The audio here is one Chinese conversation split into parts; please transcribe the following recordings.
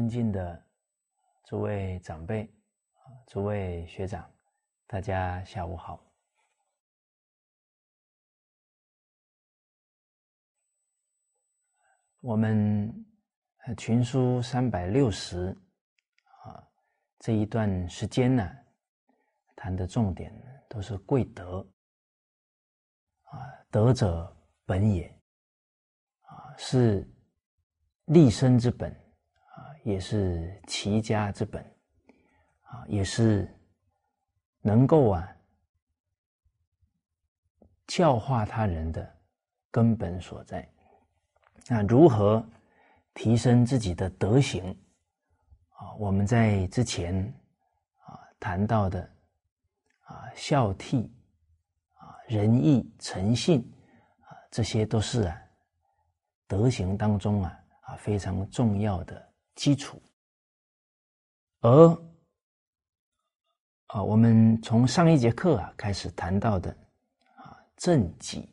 尊敬的诸位长辈、诸位学长，大家下午好。我们群书三百六十啊这一段时间呢，谈的重点都是贵德啊，德者本也啊，是立身之本，也是齐家之本啊，也是能够啊教化他人的根本所在。那如何提升自己的德行啊？我们在之前啊谈到的啊孝悌啊仁义诚信啊，这些都是啊德行当中啊啊非常重要的基础。而啊，我们从上一节课啊开始谈到的啊正己。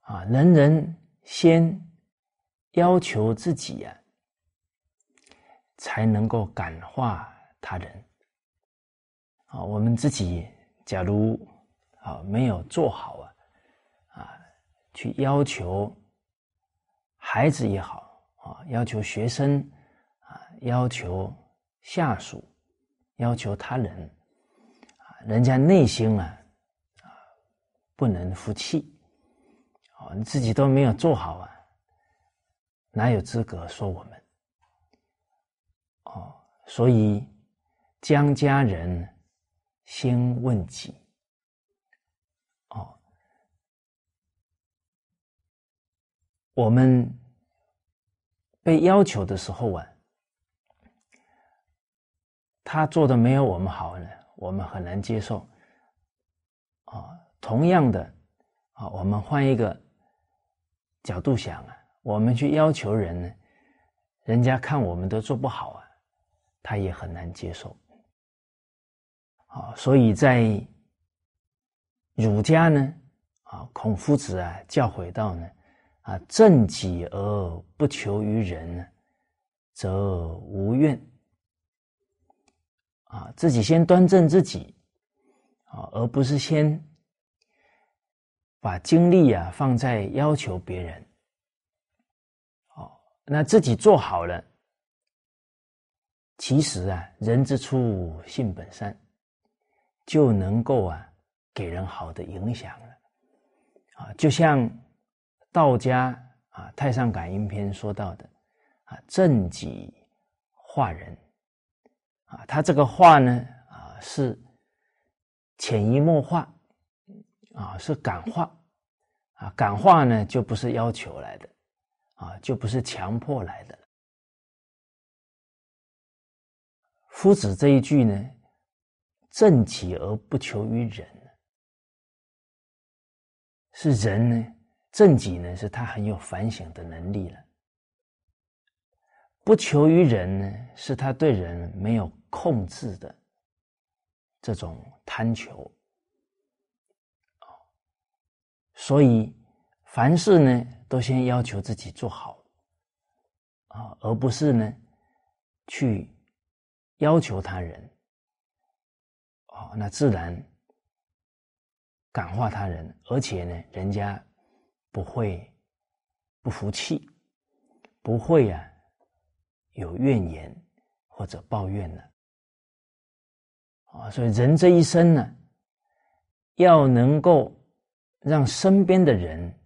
啊，人人先要求自己呀，才能够感化他人。啊，我们自己假如啊没有做好啊，啊，去要求孩子也好啊，要求学生啊，要求下属，要求他人啊，人家内心啊啊不能服气。哦，你自己都没有做好啊，哪有资格说我们？哦，所以将家人先问己。哦，我们被要求的时候啊，他做的没有我们好呢，我们很难接受。啊，同样的，啊，我们换一个。角度想啊，我们去要求人呢，人家看我们都做不好啊，他也很难接受。啊，所以在儒家呢，啊，孔夫子啊教诲到呢，啊，正己而不求于人，则无怨。啊，自己先端正自己，啊，而不是先。把精力啊放在要求别人，哦，那自己做好了，其实啊，人之初性本善，就能够啊给人好的影响了，啊，就像道家啊《太上感应篇》说到的啊，正己化人，啊，他这个化呢啊是潜移默化。啊，是感化，啊，感化呢就不是要求来的，啊，就不是强迫来的。夫子这一句呢，正己而不求于人，是人呢正己呢是他很有反省的能力了，不求于人呢是他对人没有控制的这种贪求。所以，凡事呢，都先要求自己做好，啊，而不是呢，去要求他人，哦，那自然感化他人，而且呢，人家不会不服气，不会啊有怨言或者抱怨的，啊，所以人这一生呢，要能够。让身边的人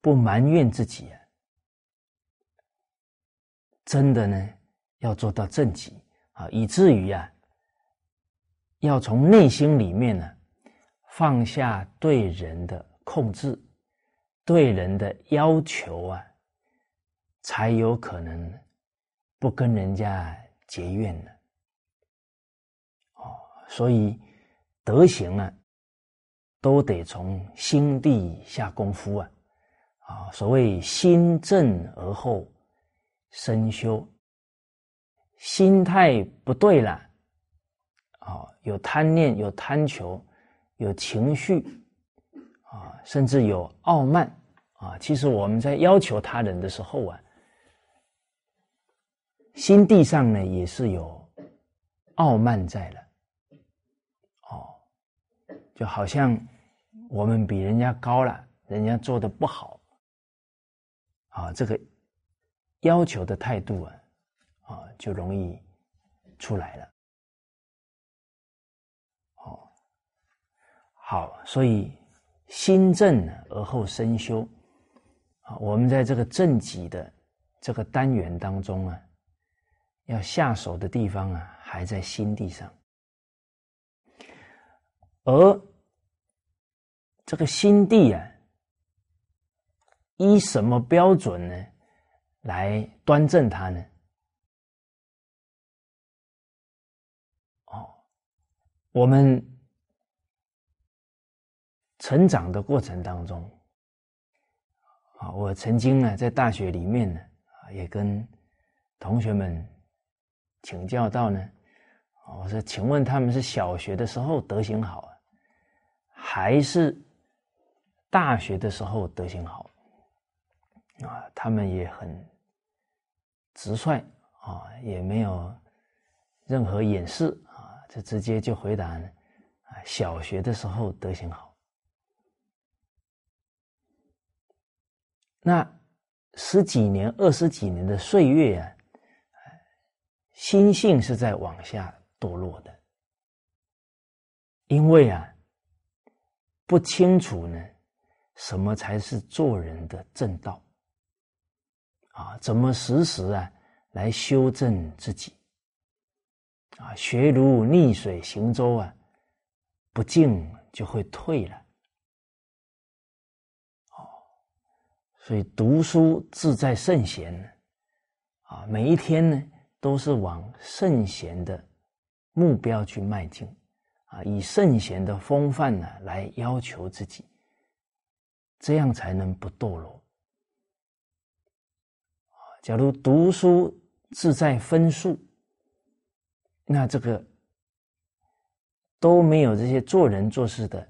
不埋怨自己啊，真的呢，要做到正己啊，以至于啊，要从内心里面呢放下对人的控制、对人的要求啊，才有可能不跟人家结怨呢。哦，所以德行啊。都得从心地下功夫啊！啊，所谓心正而后身修，心态不对了，啊，有贪念，有贪求，有情绪，啊，甚至有傲慢，啊，其实我们在要求他人的时候啊，心地上呢也是有傲慢在了。哦，就好像我们比人家高了，人家做的不好，啊，这个要求的态度啊，啊，就容易出来了。好，所以心正而后身修。啊，我们在这个正己的这个单元当中啊，要下手的地方啊，还在心地上，而这个心地啊，依什么标准呢？来端正它呢？哦，我们成长的过程当中。啊，我曾经呢在大学里面呢，啊也跟同学们请教到呢，我说，请问他们是小学的时候德行好，还是大学的时候德行好？啊，他们也很直率啊，也没有任何掩饰啊，就直接就回答呢，啊，小学的时候德行好。那十几年、二十几年的岁月啊，心性是在往下堕落的，因为啊，不清楚呢，什么才是做人的正道啊？怎么时时啊来修正自己啊？学如逆水行舟啊，不进就会退了。所以读书志在圣贤啊，每一天呢都是往圣贤的目标去迈进啊，以圣贤的风范呢来要求自己，这样才能不堕落。假如读书志在分数，那这个都没有这些做人做事的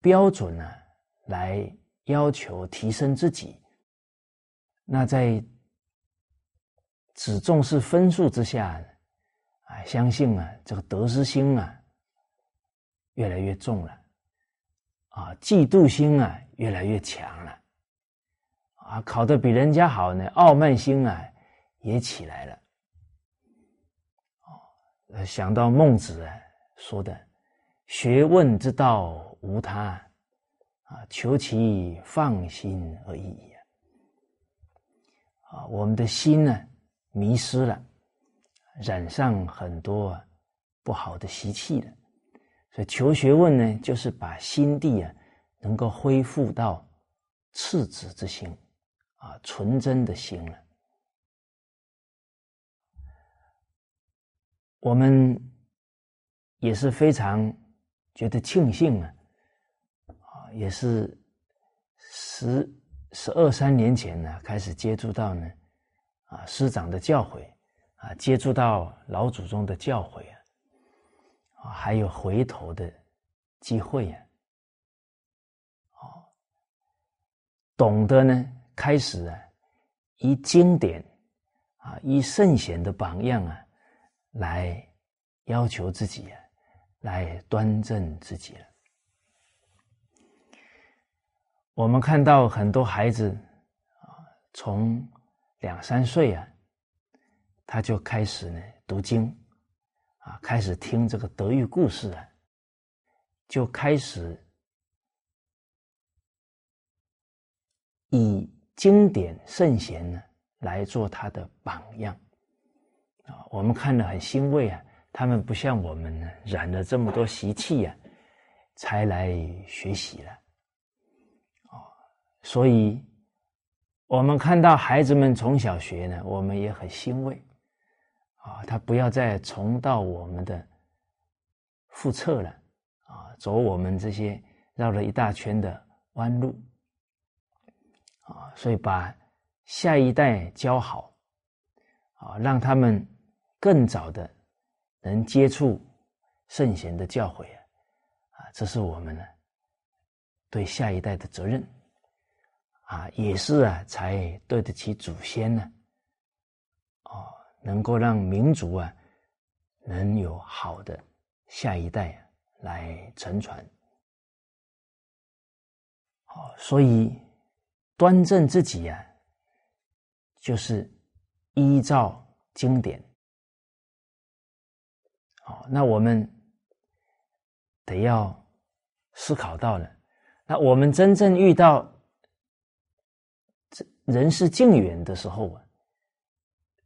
标准呢。来要求提升自己，那在只重视分数之下，啊，相信啊，这个得失心啊越来越重了，啊，嫉妒心啊越来越强了，啊，考得比人家好呢，傲慢心啊也起来了，哦，想到孟子啊说的“学问之道无他”。啊，求其放心而已呀！啊，我们的心呢迷失了，染上很多不好的习气了。所以求学问呢，就是把心地啊能够恢复到赤子之心，啊，纯真的心了。我们也是非常觉得庆幸啊。也是十十二三年前呢，开始接触到呢，啊师长的教诲，啊接触到老祖宗的教诲啊，啊还有回头的机会啊，哦，懂得呢开始啊，以经典啊，以圣贤的榜样啊，来要求自己啊，来端正自己了。我们看到很多孩子啊，从两三岁啊，他就开始呢读经，啊，开始听这个德育故事啊，就开始以经典圣贤呢来做他的榜样，啊，我们看了很欣慰啊，他们不像我们呢染了这么多习气呀，才来学习了。所以，我们看到孩子们从小学呢，我们也很欣慰，啊，他不要再重蹈我们的覆辙了，啊，走我们这些绕了一大圈的弯路，啊，所以把下一代教好，啊，让他们更早的能接触圣贤的教诲啊，啊，这是我们呢对下一代的责任，啊，也是啊，才对得起祖先呢，哦，能够让民族啊，能有好的下一代来承传。哦，所以端正自己呀，就是依照经典。哦，那我们得要思考到了，那我们真正遇到人事境远的时候啊，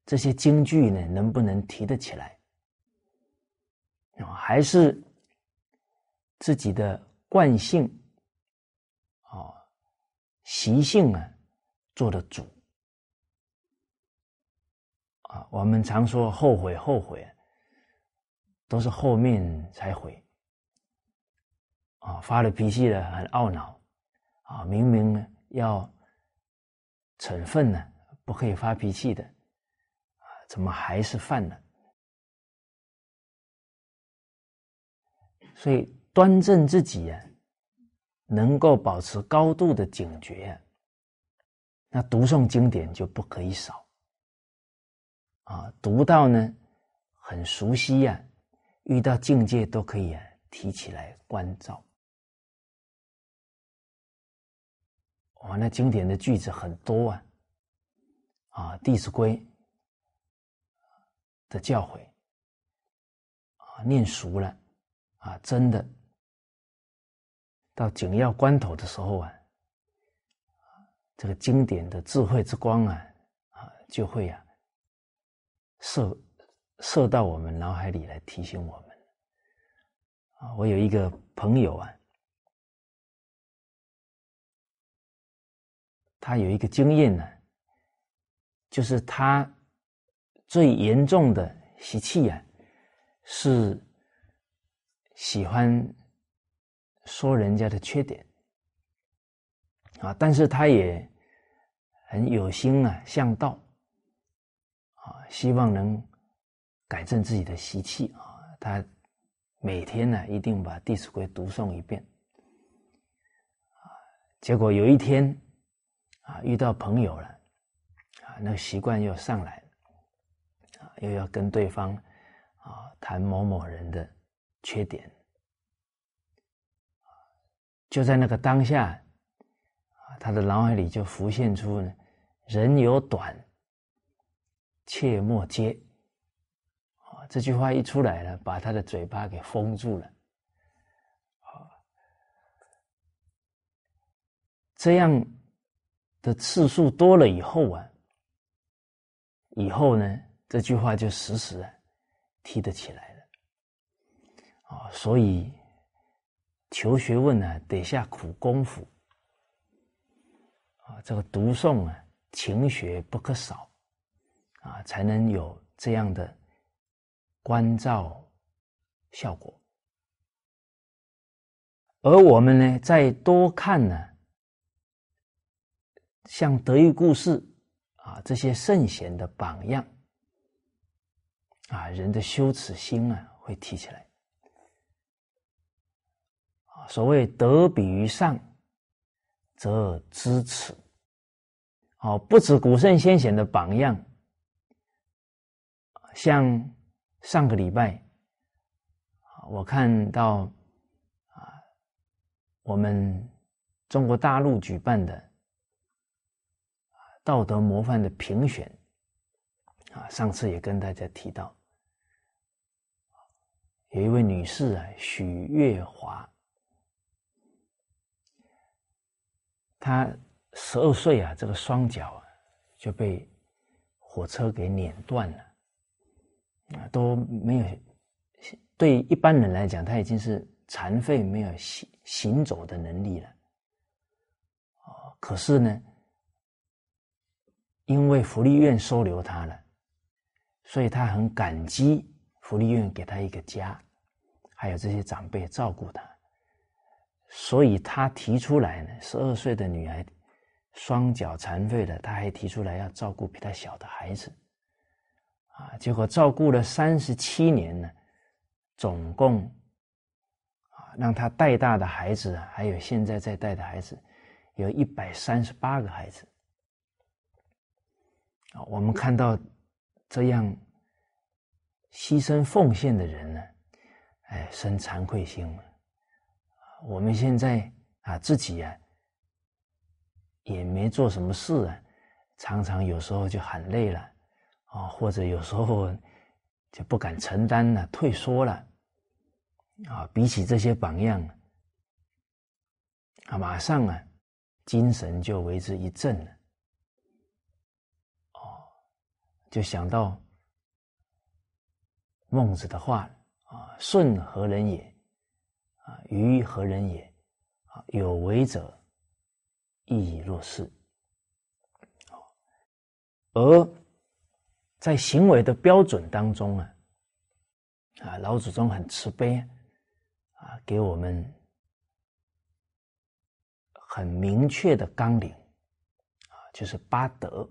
这些京剧呢，能不能提得起来？啊，还是自己的惯性？啊习性啊，做的主啊，我们常说后悔，后悔，都是后面才悔啊。发了脾气了，很懊恼啊，明明要成分呢，不可以发脾气的啊，怎么还是犯了？所以端正自己呀。能够保持高度的警觉，那读诵经典就不可以少啊！读到呢，很熟悉呀，遇到境界都可以啊提起来关照。哇，那经典的句子很多啊！啊，《弟子规》的教诲啊，念熟了啊，真的。到紧要关头的时候啊，这个经典的智慧之光啊，啊，就会啊，射射到我们脑海里来提醒我们。啊，我有一个朋友啊，他有一个经验呢，就是他最严重的习气啊，是喜欢。说人家的缺点啊，但是他也很有心啊，向道啊，希望能改正自己的习气啊。他每天呢，一定把《弟子规》读诵一遍啊。结果有一天啊，遇到朋友了啊，那个习惯又上来啊，又要跟对方啊谈某某人的缺点。就在那个当下，啊，他的脑海里就浮现出呢，“人有短，切莫揭。”啊，这句话一出来了，把他的嘴巴给封住了。啊，这样的次数多了以后啊，以后呢，这句话就时时啊提得起来了。啊，所以。求学问呢，得下苦功夫啊！这个读诵啊，勤学不可少啊，才能有这样的关照效果。而我们呢，再多看呢，像德育故事啊这些圣贤的榜样啊，人的羞耻心啊，会提起来。所谓德比于上，则知耻。哦，不止古圣先贤的榜样，像上个礼拜，我看到啊，我们中国大陆举办的道德模范的评选，啊，上次也跟大家提到，有一位女士啊，许月华。她十二岁啊，这个双脚啊就被火车给碾断了，啊都没有对一般人来讲，她已经是残废，没有行行走的能力了。啊，可是呢，因为福利院收留他了，所以他很感激福利院给他一个家，还有这些长辈照顾他。所以他提出来呢，十二岁的女孩，双脚残废了，他还提出来要照顾比他小的孩子，啊，结果照顾了三十七年呢，总共啊让他带大的孩子，还有现在在带的孩子，有一百三十八个孩子。啊，我们看到这样牺牲奉献的人呢，哎，生惭愧心了。我们现在啊，自己啊，也没做什么事啊，常常有时候就喊累了，啊，或者有时候就不敢承担了，退缩了。啊，比起这些榜样，啊，马上啊，精神就为之一振了。哦，就想到孟子的话啊：“舜何人也？啊，禹何人也？啊，有为者亦以若是。”而在行为的标准当中啊，啊，老祖宗很慈悲。啊，给我们很明确的纲领啊，就是八德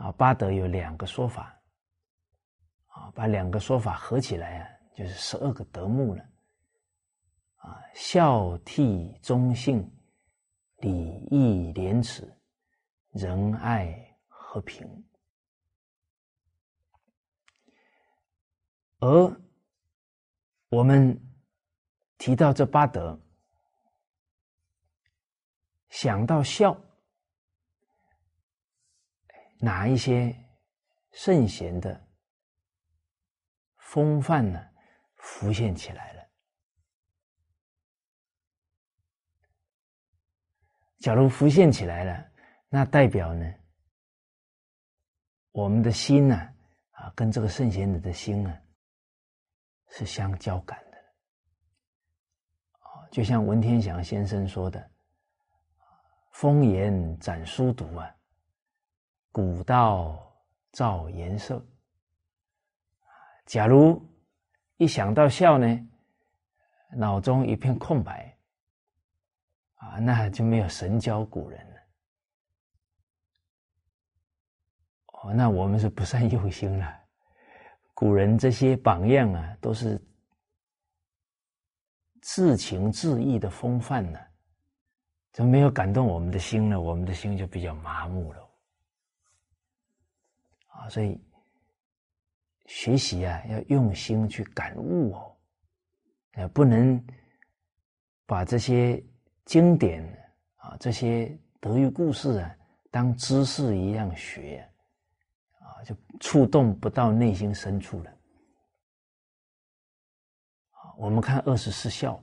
啊。八德有两个说法啊，把两个说法合起来啊，就是十二个德目了啊：孝悌忠信、礼义廉耻、仁爱和平。而我们。提到这八德，想到孝，哪一些圣贤的风范呢？浮现起来了。假如浮现起来了，那代表呢，我们的心呢，啊，跟这个圣贤者的心呢，是相交感的。就像文天祥先生说的：“风言展书读啊，古道照颜色。”假如一想到笑呢，脑中一片空白，啊，那就没有神交古人了。哦，那我们是不善用心了。古人这些榜样啊，都是。至情至意的风范呢，怎么没有感动我们的心呢？我们的心就比较麻木了。啊，所以学习啊，要用心去感悟哦，呃，不能把这些经典啊、这些德育故事啊，当知识一样学，啊，就触动不到内心深处了。我们看二十四孝，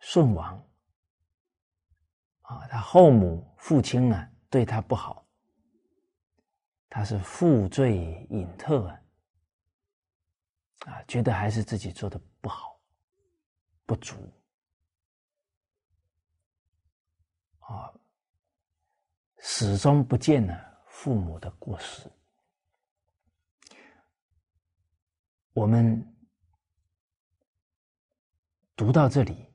舜王啊，他后母父亲啊对他不好，他是负罪隐特啊，觉得还是自己做的不好，不足啊，始终不见了父母的过失，我们。读到这里，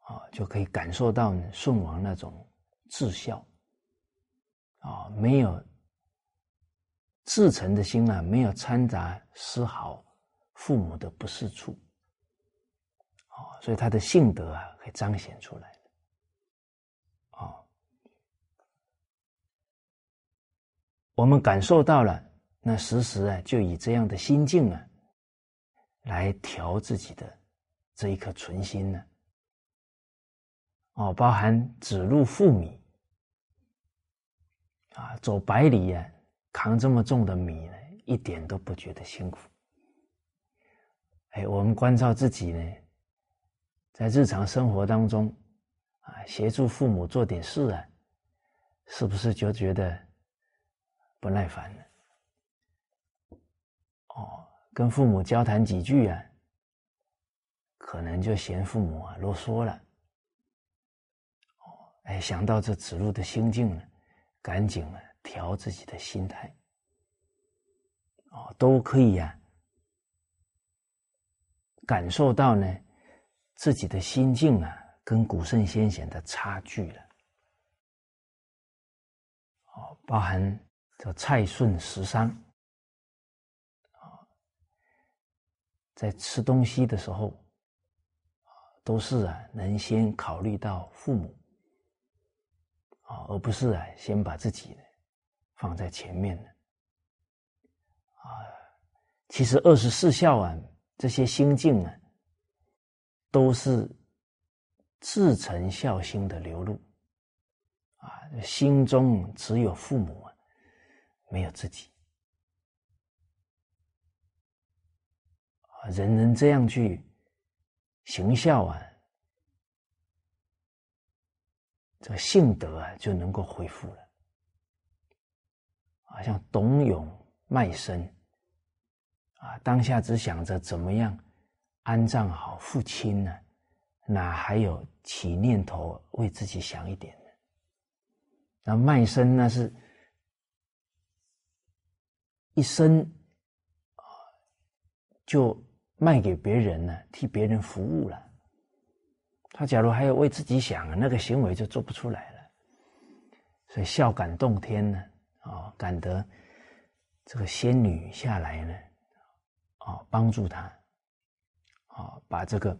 啊，就可以感受到舜王那种至孝，啊，没有至诚的心啊，没有掺杂丝毫父母的不是处，啊，所以他的性德啊，可以彰显出来啊，我们感受到了，那时时啊，就以这样的心境啊，来调自己的。这一颗纯心呢？哦，包含指路负米啊，走百里呀，扛这么重的米呢，一点都不觉得辛苦。哎，我们关照自己呢，在日常生活当中啊，协助父母做点事啊，是不是就觉得不耐烦了？哦，跟父母交谈几句啊？可能就嫌父母啊啰嗦了，哦，哎，想到这子路的心境呢，赶紧啊调自己的心态，哦，都可以呀，感受到呢自己的心境啊跟古圣先贤的差距了，哦，包含这蔡顺十三。在吃东西的时候，都是啊，能先考虑到父母，啊，而不是啊，先把自己放在前面的，啊，其实二十四孝啊，这些心境啊，都是至诚孝心的流露，啊，心中只有父母啊，没有自己啊。人人这样去行孝啊，这个性德啊就能够恢复了。啊，像董永卖身啊，当下只想着怎么样安葬好父亲呢，哪还有起念头为自己想一点呢？那卖身那是一生啊，就。卖给别人了，替别人服务了。他假如还要为自己想，那个行为就做不出来了。所以孝感动天呢，啊感得这个仙女下来呢，啊，帮助他，啊，把这个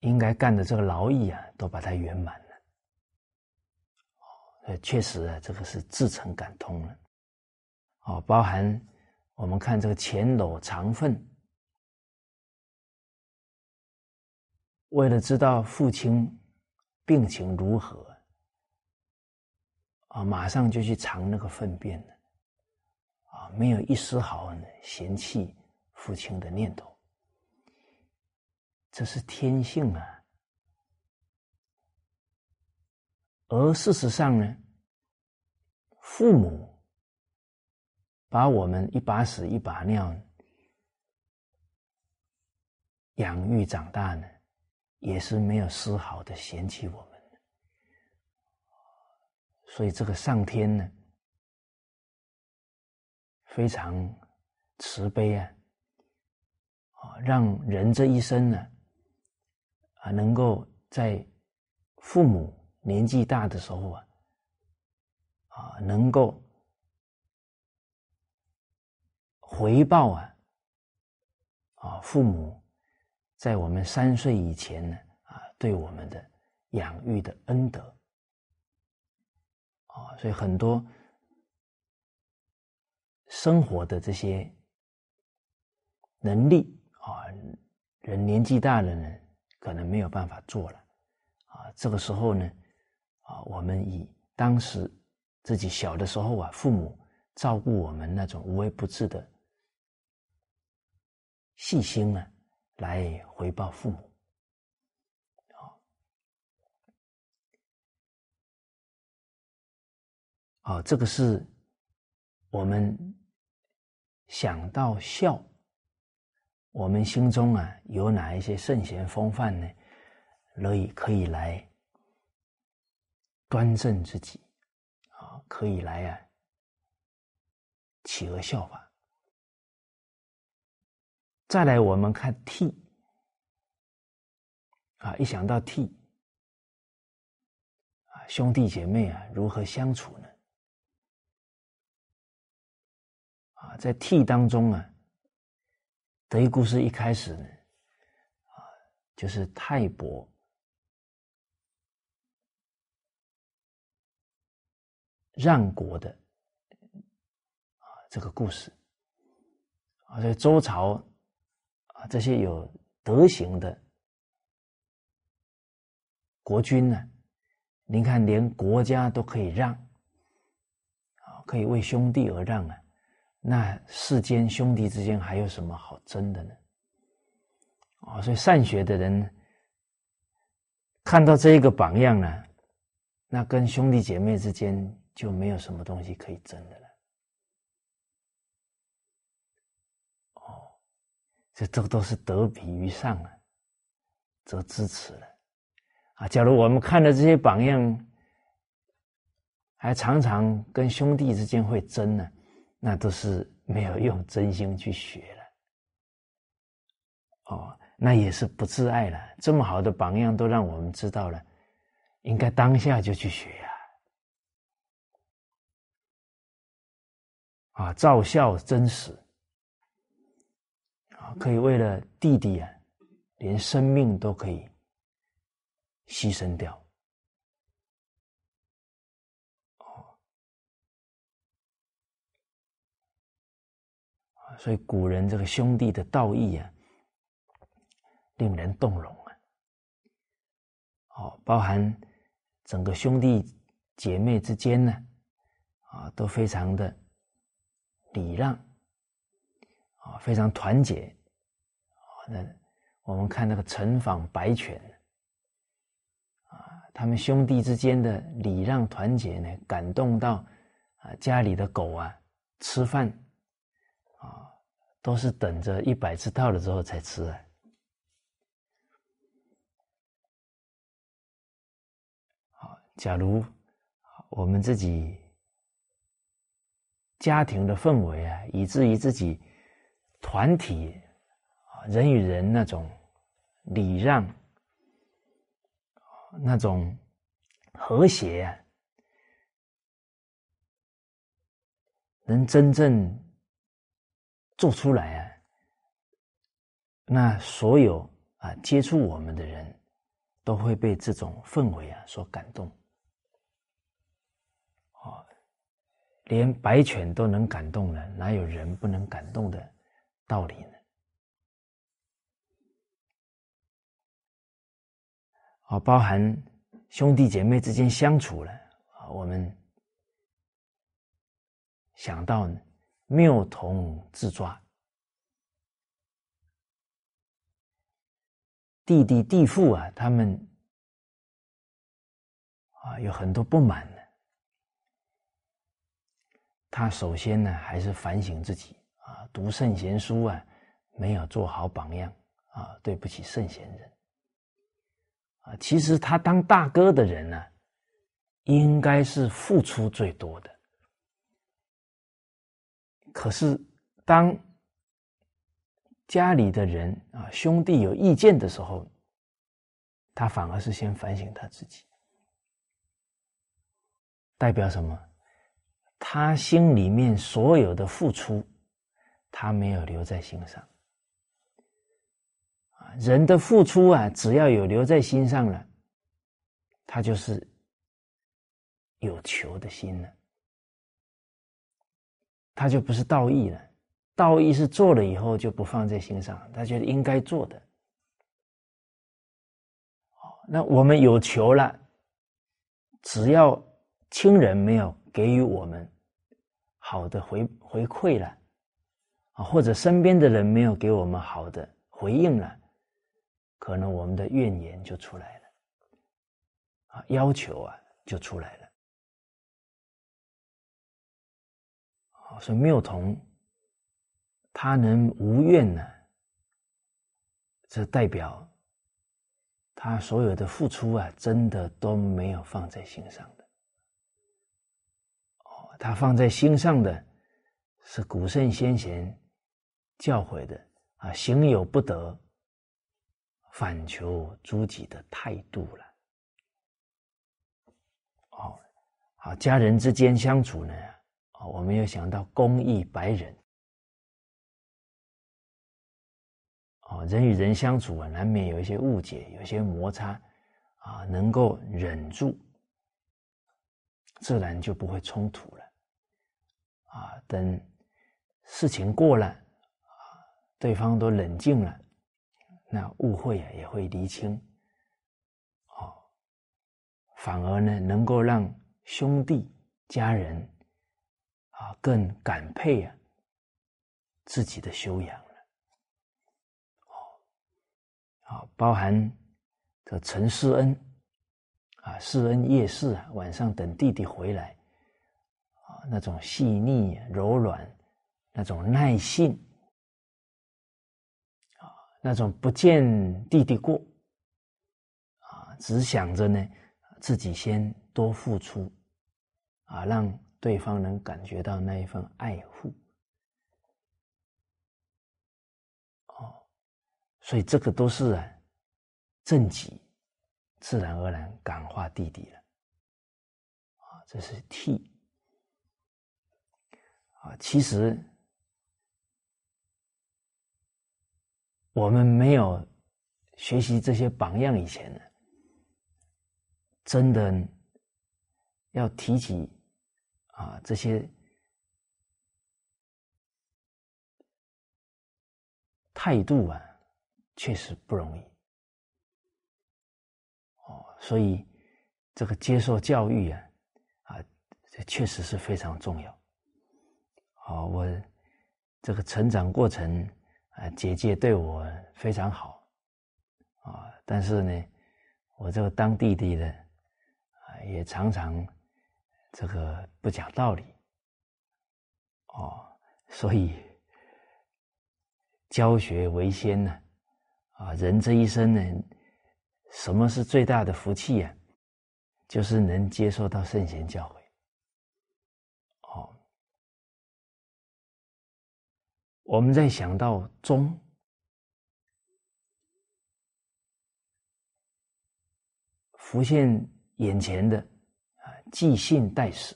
应该干的这个劳役啊，都把它圆满了。哦，确实啊，这个是至诚感通了。哦，包含。我们看这个钱篓长粪，为了知道父亲病情如何，啊，马上就去尝那个粪便了，啊，没有一丝毫嫌弃父亲的念头，这是天性啊。而事实上呢，父母。把我们一把屎一把尿养育长大呢，也是没有丝毫的嫌弃我所以这个上天呢，非常慈悲啊，啊，让人这一生呢，啊，能够在父母年纪大的时候啊，啊，能够。回报啊，啊，父母在我们三岁以前呢，啊，对我们的养育的恩德，啊，所以很多生活的这些能力啊，人年纪大了呢，可能没有办法做了，啊，这个时候呢，啊，我们以当时自己小的时候啊，父母照顾我们那种无微不至的。细心呢，来回报父母，好，好，这个是我们想到孝，我们心中啊有哪一些圣贤风范呢？可以可以来端正自己，啊，可以来啊企鹅效法。再来，我们看替啊，一想到替啊，兄弟姐妹啊，如何相处呢？在替当中啊，德育故事一开始呢，啊，就是泰伯让国的啊这个故事啊，在周朝。啊，这些有德行的国君呢，您看，连国家都可以让，可以为兄弟而让啊，那世间兄弟之间还有什么好争的呢？哦，所以善学的人看到这一个榜样呢，那跟兄弟姐妹之间就没有什么东西可以争的了。哦这都都是得比于上啊，则支持了啊。假如我们看到这些榜样，还常常跟兄弟之间会争呢，那都是没有用真心去学了。哦，那也是不自爱了。这么好的榜样都让我们知道了，应该当下就去学呀。啊，照孝真实。啊，可以为了弟弟啊，连生命都可以牺牲掉。所以古人这个兄弟的道义啊，令人动容啊。哦，包含整个兄弟姐妹之间呢，啊，都非常的礼让，啊，非常团结啊。那我们看那个陈访白犬，啊，他们兄弟之间的礼让团结呢，感动到啊，家里的狗啊吃饭，都是等着一百次到了之后才吃啊。好，假如我们自己家庭的氛围啊，以至于自己团体。人与人那种礼让，那种和谐啊，能真正做出来啊，那所有啊接触我们的人都会被这种氛围啊所感动。哦，连白犬都能感动了，哪有人不能感动的道理呢？啊，包含兄弟姐妹之间相处了啊，我们想到妙童自传，弟弟弟父啊，他们啊有很多不满的。他首先呢，还是反省自己啊，读圣贤书啊，没有做好榜样啊，对不起圣贤人。啊，其实他当大哥的人呢，应该是付出最多的。可是当家里的人啊兄弟有意见的时候，他反而是先反省他自己，代表什么？他心里面所有的付出，他没有留在心上。人的付出啊，只要有留在心上了，他就是有求的心了，他就不是道义了。道义是做了以后就不放在心上，他觉得应该做的。那我们有求了，只要亲人没有给予我们好的回回馈了，啊，或者身边的人没有给我们好的回应了。可能我们的怨言就出来了，啊，要求啊就出来了，所以妙童他能无怨呢，这代表他所有的付出啊，真的都没有放在心上的，哦，他放在心上的是古圣先贤教诲的啊，行有不得。反求诸己的态度了。哦，好，家人之间相处呢，哦，我们要想到公义白人。哦，人与人相处啊，难免有一些误解，有些摩擦，啊，能够忍住，自然就不会冲突了。啊，等事情过了，啊，对方都冷静了。那误会啊也会厘清，哦，反而呢能够让兄弟家人啊更感佩啊自己的修养了，哦，好，包含这陈世恩啊，世恩夜市啊，晚上等弟弟回来啊，那种细腻柔软，那种耐性啊。那种不见弟弟过，啊，只想着呢自己先多付出，啊，让对方能感觉到那一份爱护，哦，所以这个都是啊正己，自然而然感化弟弟了，啊，这是替，啊，其实。我们没有学习这些榜样以前呢，真的要提起啊这些态度啊，确实不容易。哦，所以这个接受教育啊，啊，这确实是非常重要。哦，我这个成长过程啊，姐姐对我非常好啊，但是呢，我这个当弟弟的啊，也常常这个不讲道理。哦，所以教学为先呢，啊，人这一生呢。什么是最大的福气呀？就是能接受到圣贤教诲。哦，我们在想到中，浮现眼前的啊，纪信代史，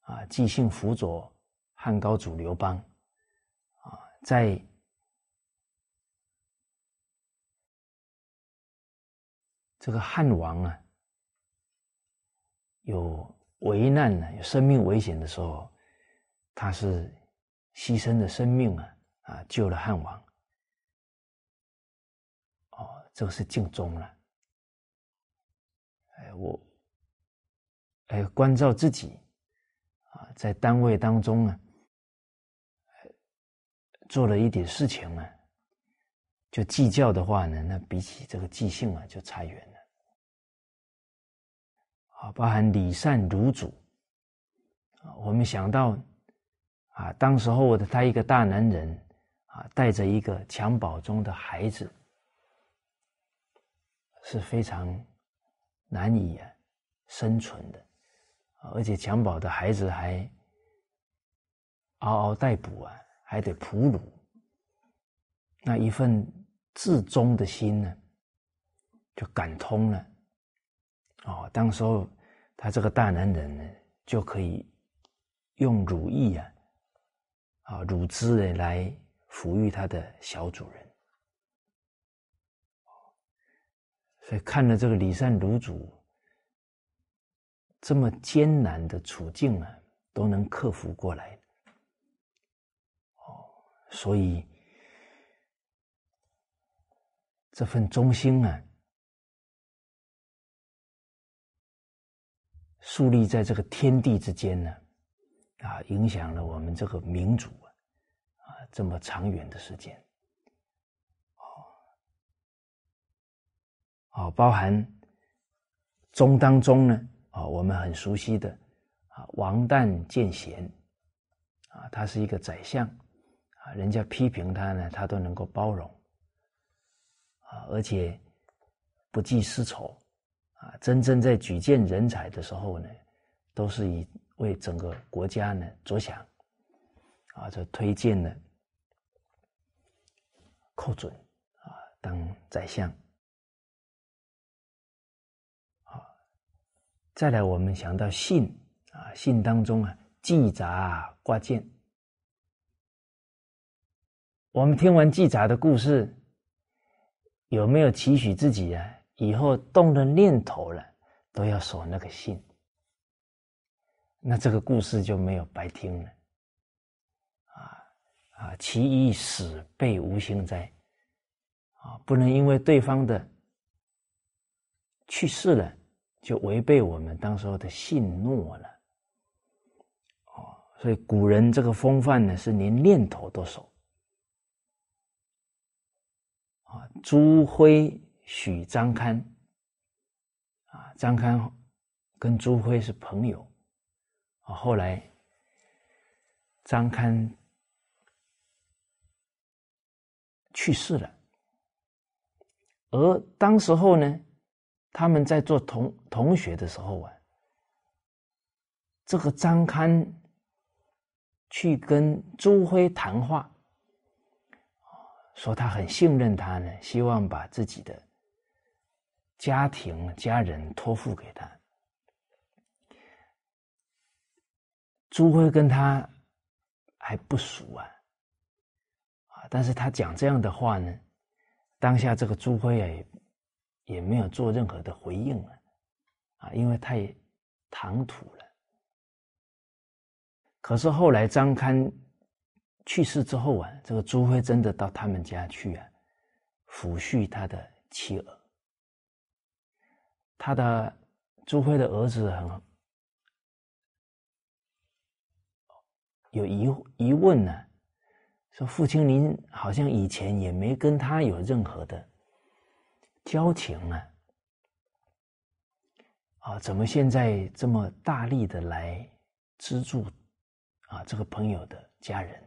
啊，纪信辅佐汉高祖刘邦，啊，在。这个汉王啊，有危难呢，有生命危险的时候，他是牺牲的生命啊，啊，救了汉王。哦，这个是敬宗了。哎，我，哎，关照自己啊，在单位当中啊，做了一点事情呢，就计较的话呢，那比起这个记性啊，就差远了。啊，包含礼善如主啊，我们想到啊，当时候的他一个大男人啊，带着一个襁褓中的孩子，是非常难以生存的，而且襁褓的孩子还嗷嗷待哺啊，还得哺乳，那一份至忠的心呢，就感通了。哦，当时候他这个大男人呢，就可以用乳液啊，啊乳汁呢来抚育他的小主人。所以看了这个李善乳主这么艰难的处境啊，都能克服过来。哦，所以这份忠心啊。树立在这个天地之间呢，啊，影响了我们这个民族啊，啊，这么长远的时间，哦，哦，包含中当中呢，啊，我们很熟悉的啊，王旦见贤，啊，他是一个宰相，啊，人家批评他呢，他都能够包容，啊，而且不计私仇。啊，真正在举荐人才的时候呢，都是以为整个国家呢着想，啊，就推荐了寇准啊当宰相。再来我们想到信啊，信当中啊季札挂件。我们听完记札的故事，有没有期许自己啊？以后动了念头了，都要守那个信，那这个故事就没有白听了。啊啊，其一死被无心哉！啊，不能因为对方的去世了，就违背我们当时候的信诺了。哦，所以古人这个风范呢，是连念头都守。啊，朱辉。许张堪，啊，张堪跟朱辉是朋友，啊，后来张堪去世了，而当时候呢，他们在做同同学的时候啊，这个张堪去跟朱辉谈话，说他很信任他呢，希望把自己的。家庭家人托付给他，朱辉跟他还不熟啊，啊，但是他讲这样的话呢，当下这个朱辉啊也也没有做任何的回应了，啊，因为太唐突了。可是后来张堪去世之后啊，这个朱辉真的到他们家去啊，抚恤他的妻儿。他的朱辉的儿子很有疑疑问呢，说父亲您好像以前也没跟他有任何的交情啊，啊，怎么现在这么大力的来资助啊这个朋友的家人？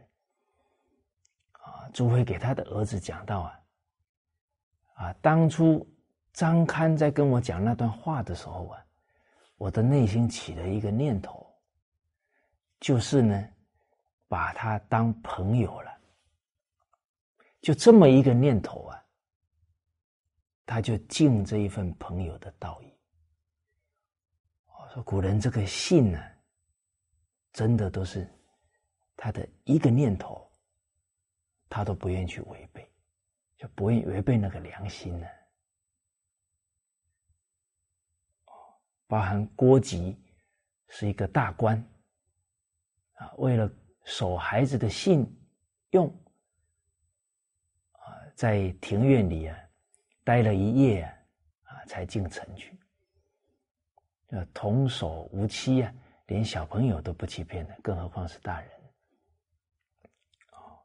啊，朱辉给他的儿子讲到啊，啊，当初。张堪在跟我讲那段话的时候啊，我的内心起了一个念头，就是呢，把他当朋友了。就这么一个念头啊，他就尽这一份朋友的道义。我说古人这个信呢，真的都是他的一个念头，他都不愿意去违背，就不愿意违背那个良心呢。包含郭吉是一个大官啊，为了守孩子的信用啊，在庭院里啊待了一夜啊，才进城去。呃，童叟无欺啊，连小朋友都不欺骗的，更何况是大人。哦，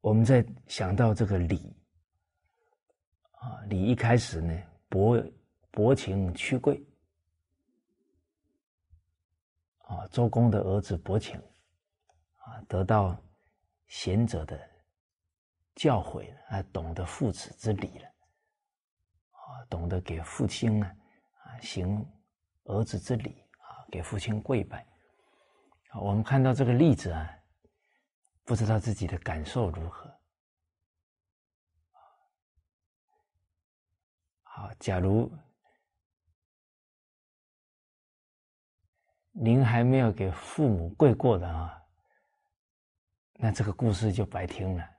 我们在想到这个礼。啊，礼一开始呢，薄薄情屈贵。啊，周公的儿子伯禽，啊，得到贤者的教诲啊，懂得父子之礼了，啊，懂得给父亲呢，啊，行儿子之礼啊，给父亲跪拜。啊，我们看到这个例子啊，不知道自己的感受如何。好，假如您还没有给父母跪过的啊，那这个故事就白听了。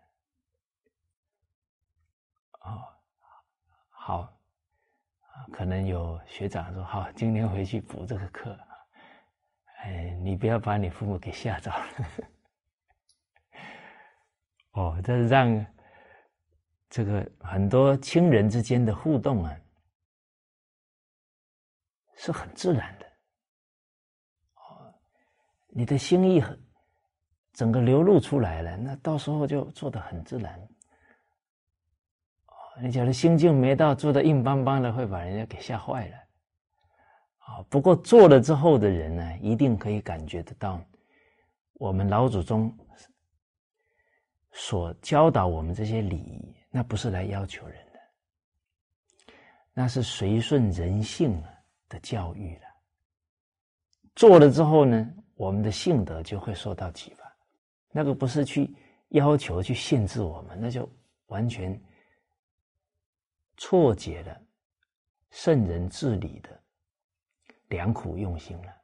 哦，好，可能有学长说：“好，今天回去补这个课。”哎，你不要把你父母给吓着了。哦，这让。这个很多亲人之间的互动啊，是很自然的。哦，你的心意很整个流露出来了，那到时候就做的很自然。你假如心境没到，做的硬邦邦的，会把人家给吓坏了。啊，不过做了之后的人呢，一定可以感觉得到，我们老祖宗所教导我们这些礼仪。那不是来要求人的，那是随顺人性的教育了。做了之后呢，我们的性德就会受到启发。那个不是去要求、去限制我们，那就完全错解了圣人治理的良苦用心了。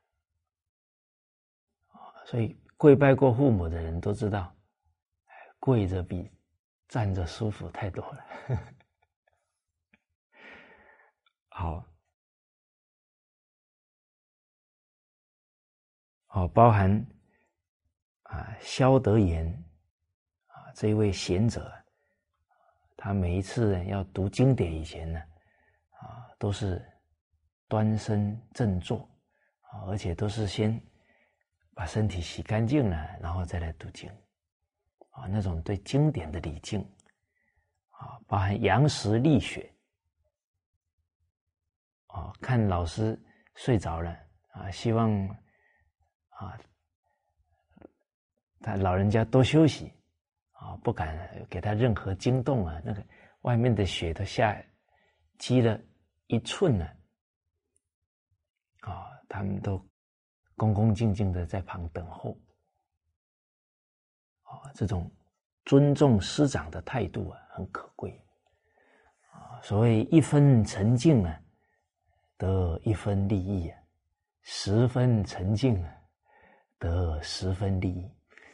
所以跪拜过父母的人都知道，跪着比。站着舒服太多了，好，好，包含啊，萧德言啊，这一位贤者，他每一次要读经典以前呢，啊，都是端身正坐啊，而且都是先把身体洗干净了，然后再来读经。啊，那种对经典的礼敬，啊，包含杨时立雪，啊，看老师睡着了，啊，希望啊，他老人家多休息，啊，不敢给他任何惊动啊，那个外面的雪都下积了一寸了，啊，他们都恭恭敬敬的在旁等候。啊这种尊重师长的态度啊，很可贵啊。所谓一分沉静啊，得一分利益啊；十分沉静啊，得十分利益。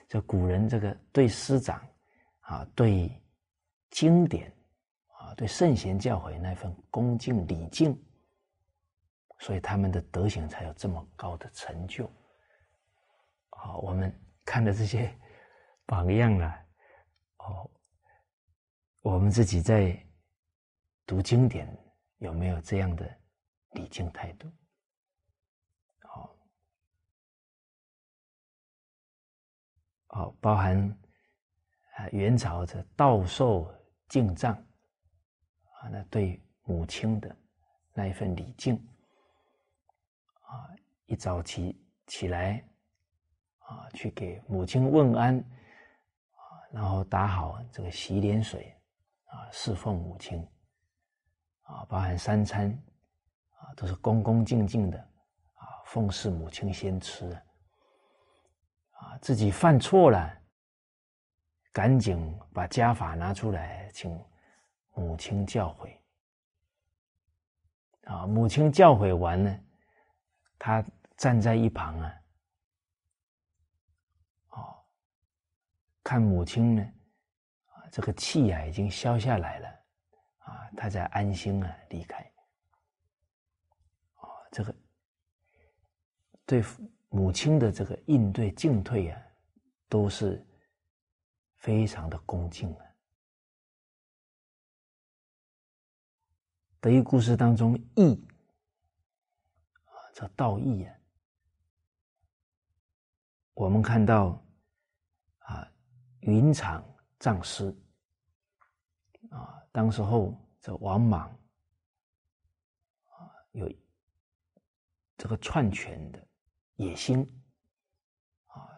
这古人这个对师长啊，对经典啊，对圣贤教诲那份恭敬礼敬，所以他们的德行才有这么高的成就。好，我们看的这些榜样呢，哦，我们自己在读经典有没有这样的礼敬态度？好，好，包含元朝这道寿敬藏啊，那对母亲的那一份礼敬啊，一早起起来。啊，去给母亲问安，啊，然后打好这个洗脸水，啊，侍奉母亲，啊，包含三餐，啊，都是恭恭敬敬的，啊，奉侍母亲先吃，啊，自己犯错了，赶紧把家法拿出来，请母亲教诲，啊，母亲教诲完了，他站在一旁啊。哦看母亲呢，啊，这个气啊已经消下来了，啊，他在安心啊离开，啊，这个对母亲的这个应对进退啊，都是非常的恭敬啊。德育故事当中，义啊，这道义啊，我们看到啊。云长葬师啊，当时候这王莽啊有这个篡权的野心啊，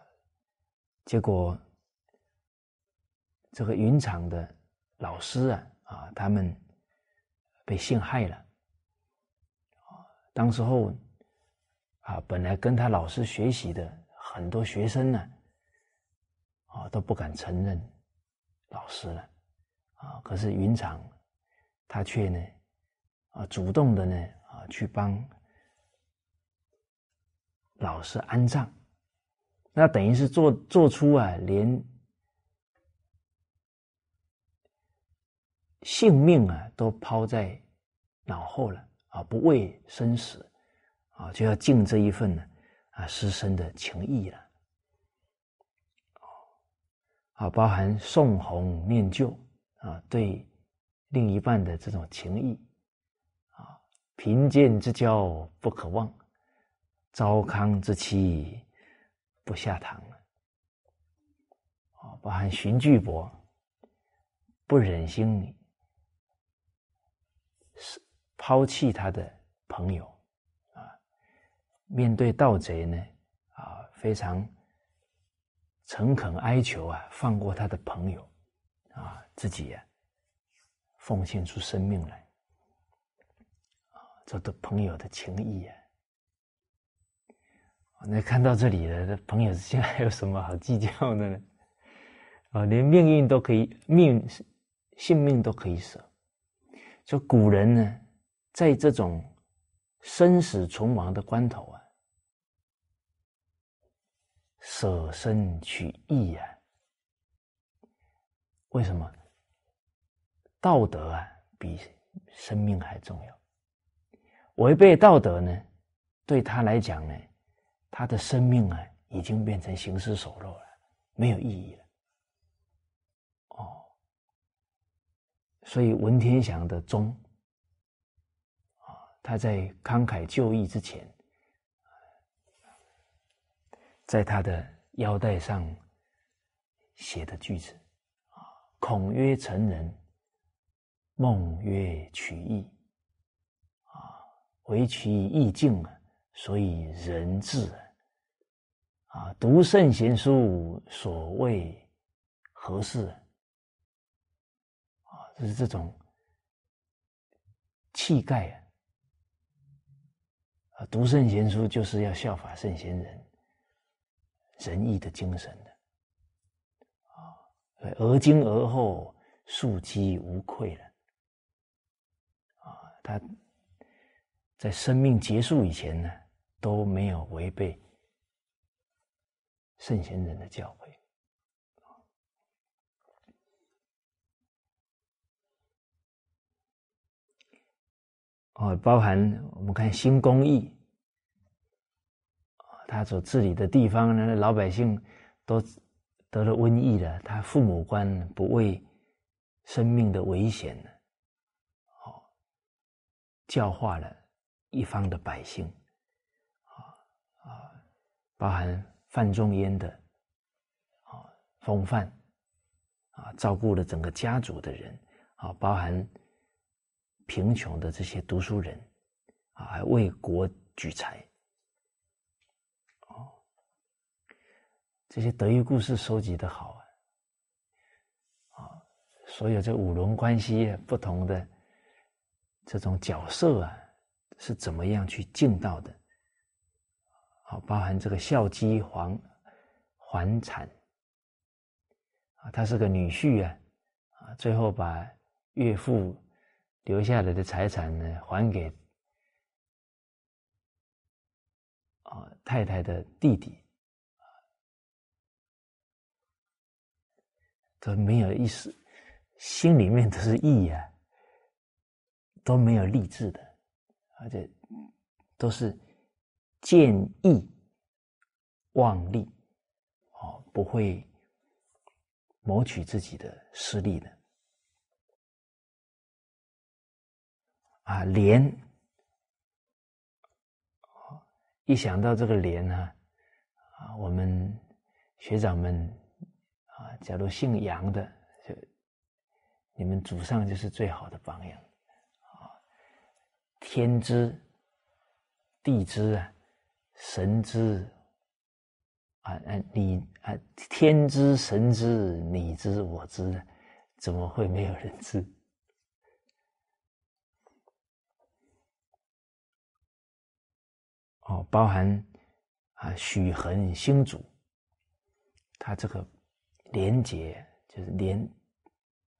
结果这个云长的老师啊啊，他们被陷害了啊，当时候啊，本来跟他老师学习的很多学生呢。啊，都不敢承认老师了，啊，可是云长他却呢，啊，主动的呢，啊，去帮老师安葬，那等于是做做出啊，连性命啊都抛在脑后了，啊，不畏生死，啊，就要尽这一份呢，啊，师生的情谊了。啊，包含送红念旧啊，对另一半的这种情谊啊，贫贱之交不可忘，糟糠之妻不下堂啊，包含荀巨伯不忍心抛弃他的朋友啊，面对盗贼呢啊，非常。诚恳哀求啊，放过他的朋友，啊，自己呀，奉献出生命来，啊，这都朋友的情谊啊。那看到这里了，这朋友之间还有什么好计较的呢？啊，连命运都可以，命性命都可以舍。说古人呢，在这种生死存亡的关头啊。舍身取义呀？为什么？道德啊，比生命还重要。违背道德呢，对他来讲呢，他的生命啊，已经变成行尸走肉了，没有意义了。哦，所以文天祥的忠，他在慷慨就义之前。在他的腰带上写的句子啊，“孔曰成人，孟曰取义，啊，唯其意境啊，所以人治啊，读圣贤书，所谓何事啊？就是这种气概，啊，读圣贤书就是要效法圣贤人仁义的精神的。啊而今而后庶几无愧了。啊他在生命结束以前呢都没有违背圣贤人的教诲。啊包含我们看新公义他所治理的地方呢，老百姓都得了瘟疫了，他父母官不畏生命的危险呢，哦，教化了一方的百姓，啊啊，包含范仲淹的啊风范，啊，照顾了整个家族的人，啊，包含。贫穷的这些读书人，啊，还为国举才，这些德育故事收集的好啊，啊，所有这五伦关系不同的这种角色啊，是怎么样去尽到的？好，包含这个孝姬还还产，啊，他是个女婿啊，啊，最后把岳父。留下来的财产呢，还给啊太太的弟弟，都没有意思，心里面都是义啊，都没有励志的，而且都是见义忘利，哦，不会谋取自己的私利的。啊，连，一想到这个廉呢，啊，我们学长们啊，假如姓杨的，就你们祖上就是最好的榜样啊，天之、地之啊，神之啊，啊，你啊，天之、神之、你之、我之，怎么会没有人知？哦，包含啊，许恒星主，他这个廉洁，就是连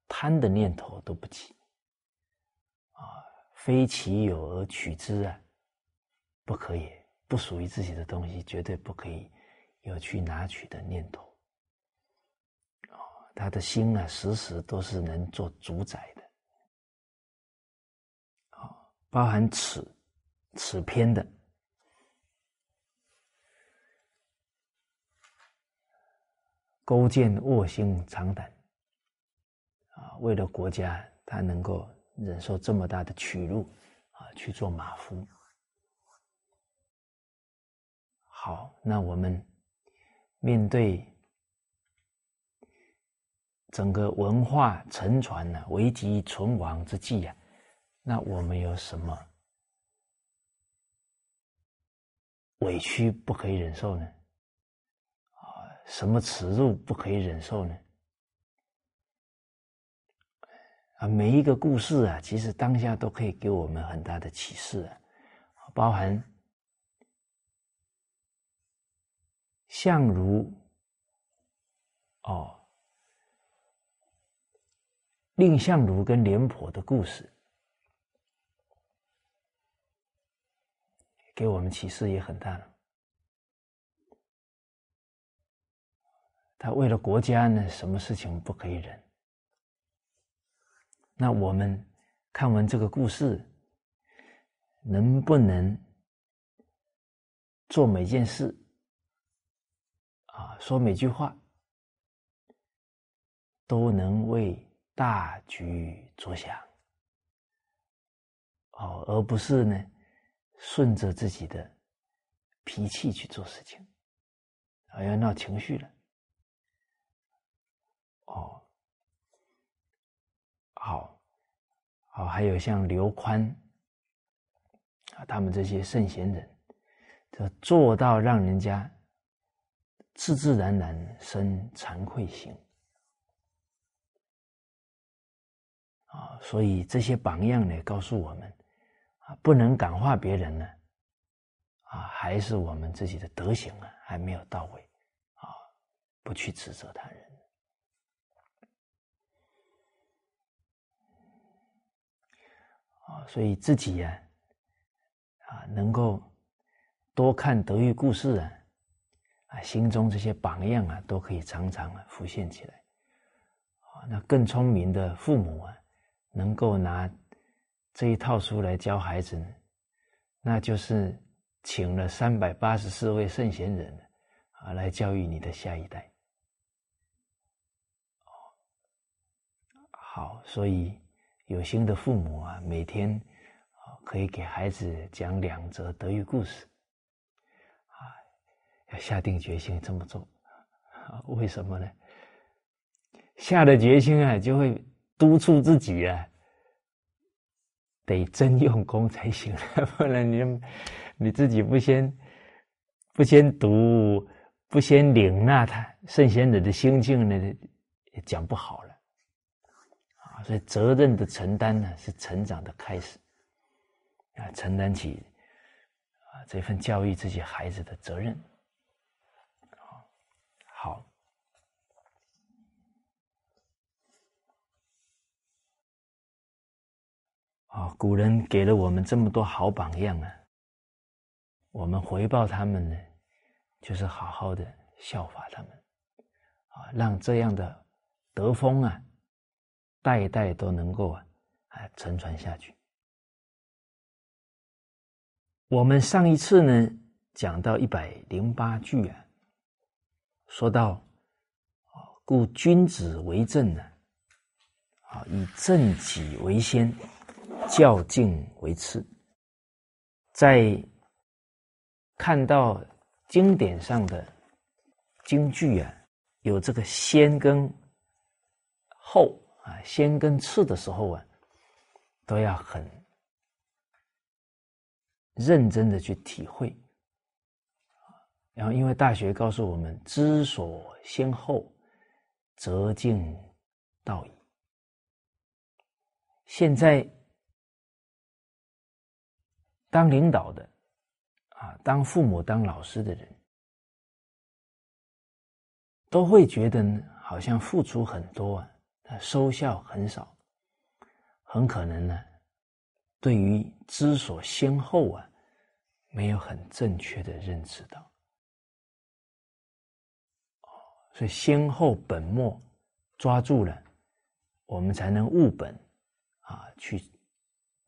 贪的念头都不起啊，非其有而取之啊，不可以，不属于自己的东西，绝对不可以有去拿取的念头。哦，他的心啊，时时都是能做主宰的。哦，包含此此篇的。勾践卧薪尝胆，啊，为了国家，他能够忍受这么大的屈辱，啊，去做马夫。好，那我们面对整个文化沉船呢，危急存亡之际啊，那我们有什么委屈不可以忍受呢？什么耻辱不可以忍受呢？啊，每一个故事啊，其实当下都可以给我们很大的启示啊，包含相如哦，蔺相如跟廉颇的故事，给我们启示也很大了。他为了国家呢，什么事情不可以忍？那我们看完这个故事，能不能做每件事啊，说每句话，都能为大局着想？哦，而不是呢，顺着自己的脾气去做事情，啊，要闹情绪了。哦，好，好，还有像刘宽啊，他们这些圣贤人，就做到让人家自自然然生惭愧心啊，所以这些榜样呢，告诉我们啊，不能感化别人呢，啊，还是我们自己的德行啊还没有到位啊，不去指责他人。所以自己呀，啊，能够多看德育故事啊，啊，心中这些榜样啊，都可以常常啊浮现起来。啊，那更聪明的父母啊，能够拿这一套书来教孩子，那就是请了三百八十四位圣贤人啊来教育你的下一代。好，所以有心的父母啊，每天啊可以给孩子讲两则德育故事，啊，要下定决心这么做。啊，为什么呢？下了决心啊，就会督促自己啊。得真用功才行，不然你你自己不先不先读，不先领纳他圣贤者的心境呢，也讲不好了。所以责任的承担呢，是成长的开始。啊，承担起啊这份教育自己孩子的责任。好。啊，古人给了我们这么多好榜样啊，我们回报他们呢，就是好好的效法他们，啊，让这样的德风啊，代代都能够啊，啊承传下去。我们上一次呢讲到一百零八句啊，说到啊，故君子为政呢，啊，以正己为先。教敬为次，在看到经典上的京剧啊，有这个先跟后啊，先跟次的时候啊，都要很认真的去体会然后，因为大学告诉我们，知所先后，则近道矣。现在。当领导的，啊，当父母、当老师的人，都会觉得好像付出很多啊，收效很少，很可能呢，对于知所先后啊，没有很正确的认知到。所以先后本末抓住了，我们才能务本啊，去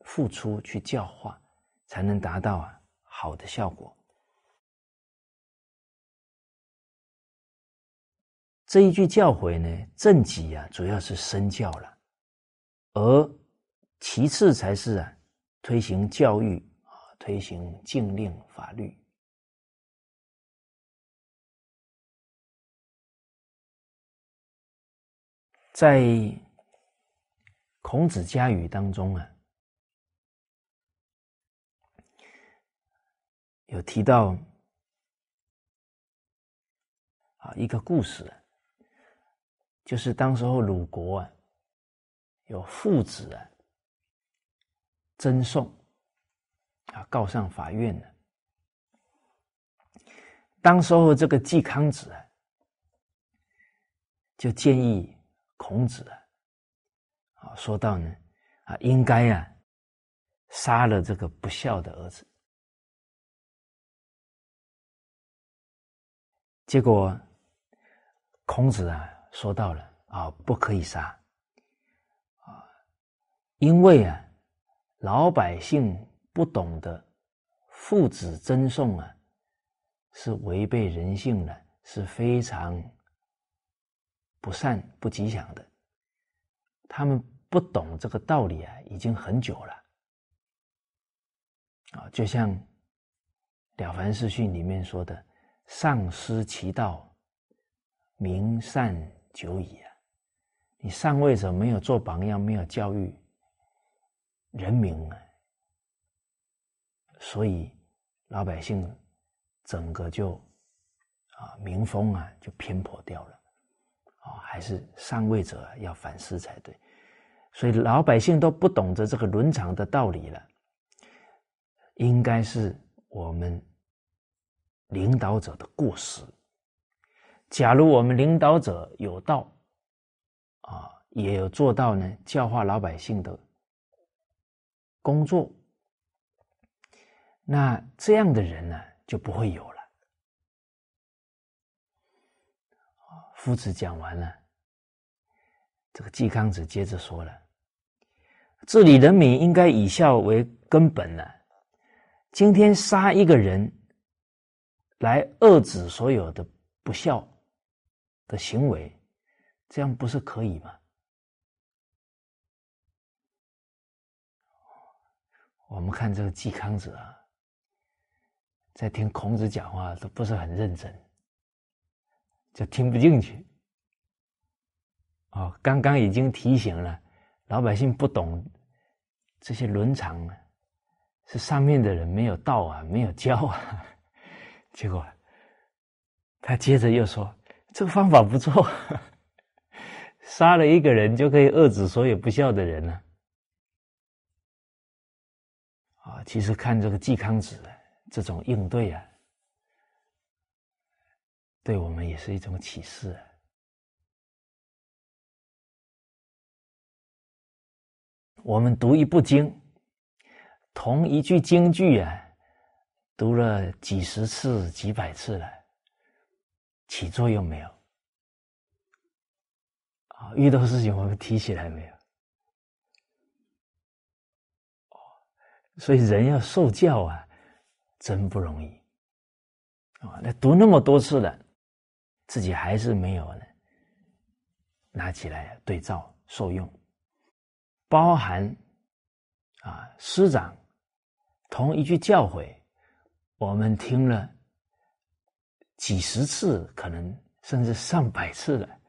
付出，去教化。才能达到啊好的效果。这一句教诲呢，正己啊，主要是身教了，而其次才是啊，推行教育啊，推行禁令法律。在孔子家语当中啊。有提到啊一个故事，就是当时候鲁国啊有父子啊争讼啊告上法院了。当时候这个季康子啊就建议孔子啊啊说到呢啊应该啊杀了这个不孝的儿子。结果，孔子啊说到了啊，不可以杀啊，因为啊，老百姓不懂得父子争讼啊，是违背人性的，是非常不善不吉祥的。他们不懂这个道理啊，已经很久了啊，就像《了凡四训》里面说的。丧失其道，名善久矣啊！你上位者没有做榜样，没有教育人民啊，所以老百姓整个就啊民风啊就偏颇掉了啊！还是上位者要反思才对。所以老百姓都不懂得这个伦常的道理了，应该是我们。领导者的过失。假如我们领导者有道，啊，也有做到呢，教化老百姓的工作，那这样的人呢，就不会有了。夫子讲完了，这个季康子接着说了：“治理人民应该以孝为根本呢。今天杀一个人，来遏制所有的不孝的行为，这样不是可以吗？我们看这个季康子啊，在听孔子讲话都不是很认真，就听不进去。哦，刚刚已经提醒了老百姓不懂这些伦常啊，是上面的人没有道啊，没有教啊。结果他接着又说：“这个方法不错，杀了一个人就可以遏制所有不孝的人了。”啊，其实看这个季康子这种应对啊，对我们也是一种启示。我们读一部经，同一句京剧啊，读了几十次、几百次了，起作用没有？啊，遇到事情我们提起来没有？哦，所以人要受教啊，真不容易啊！那读那么多次了，自己还是没有呢，拿起来对照受用。包含啊，师长同一句教诲，我们听了几十次，可能甚至上百次了，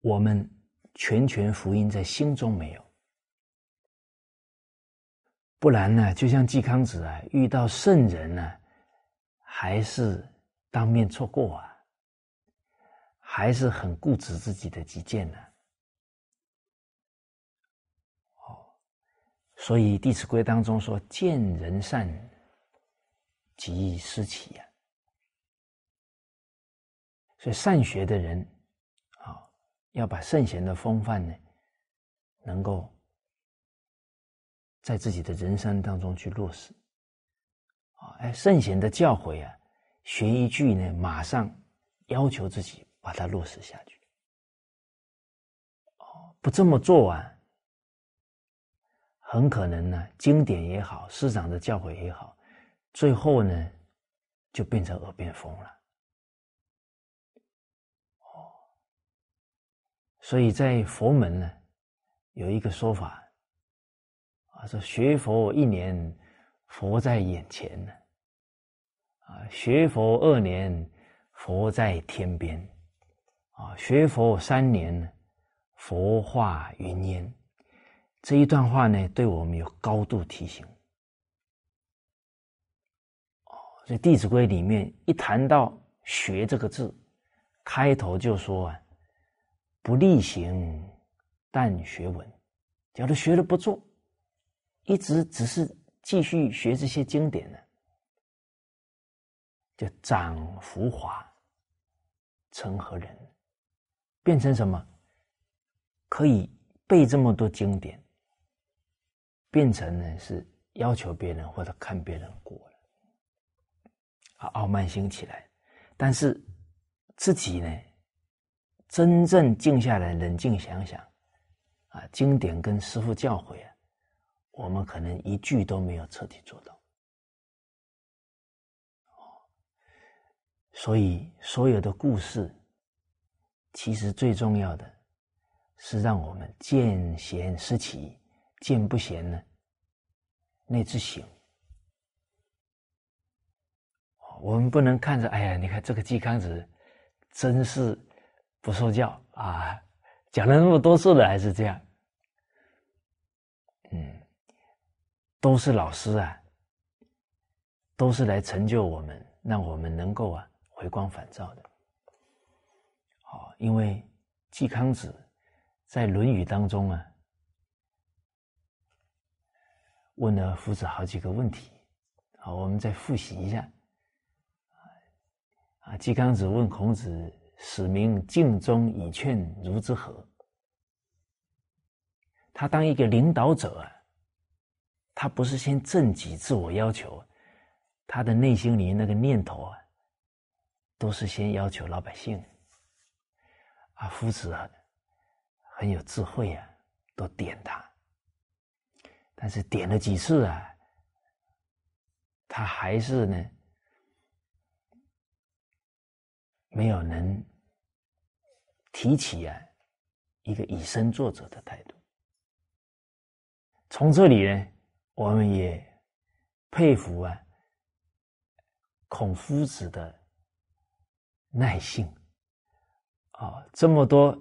我们全权福音在心中没有，不然呢，就像季康子啊，遇到圣人呢，还是当面错过啊，还是很固执自己的己见呢。哦所以《弟子规》当中说：“见人善，即思齐呀。”所以善学的人啊，要把圣贤的风范呢，能够在自己的人生当中去落实。啊，哎，圣贤的教诲啊，学一句呢，马上要求自己把它落实下去。哦，不这么做啊。很可能呢，经典也好，师长的教诲也好，最后呢，就变成耳边风了。所以在佛门呢，有一个说法，啊，说学佛一年，佛在眼前呢；啊，学佛二年，佛在天边；啊，学佛三年，佛化云烟。这一段话呢，对我们有高度提醒。哦，所以《弟子规》里面一谈到“学”这个字，开头就说啊：“不力行，但学文。”假如学了不做，一直只是继续学这些经典呢，就长浮华，成何人？变成什么？可以背这么多经典。变成呢是要求别人或者看别人过了，啊，傲慢心起来，但是自己呢，真正静下来，冷静想想，啊，经典跟师傅教诲啊，我们可能一句都没有彻底做到，哦，所以所有的故事，其实最重要的是让我们见贤思齐。见不贤呢？内自省。我们不能看着，哎呀，你看这个季康子，真是不受教啊！讲了那么多次了，还是这样。嗯，都是老师啊，都是来成就我们，让我们能够啊回光返照的。好，因为季康子在《论语》当中啊。问了夫子好几个问题，好，我们再复习一下。啊，季康子问孔子：“使民敬忠以劝如之何？”他当一个领导者啊，他不是先正己自我要求，他的内心里那个念头啊，都是先要求老百姓。啊，夫子啊很有智慧啊，都点他。但是点了几次啊，他还是呢没有能提起啊一个以身作则的态度。从这里呢，我们也佩服啊孔夫子的耐性啊，这么多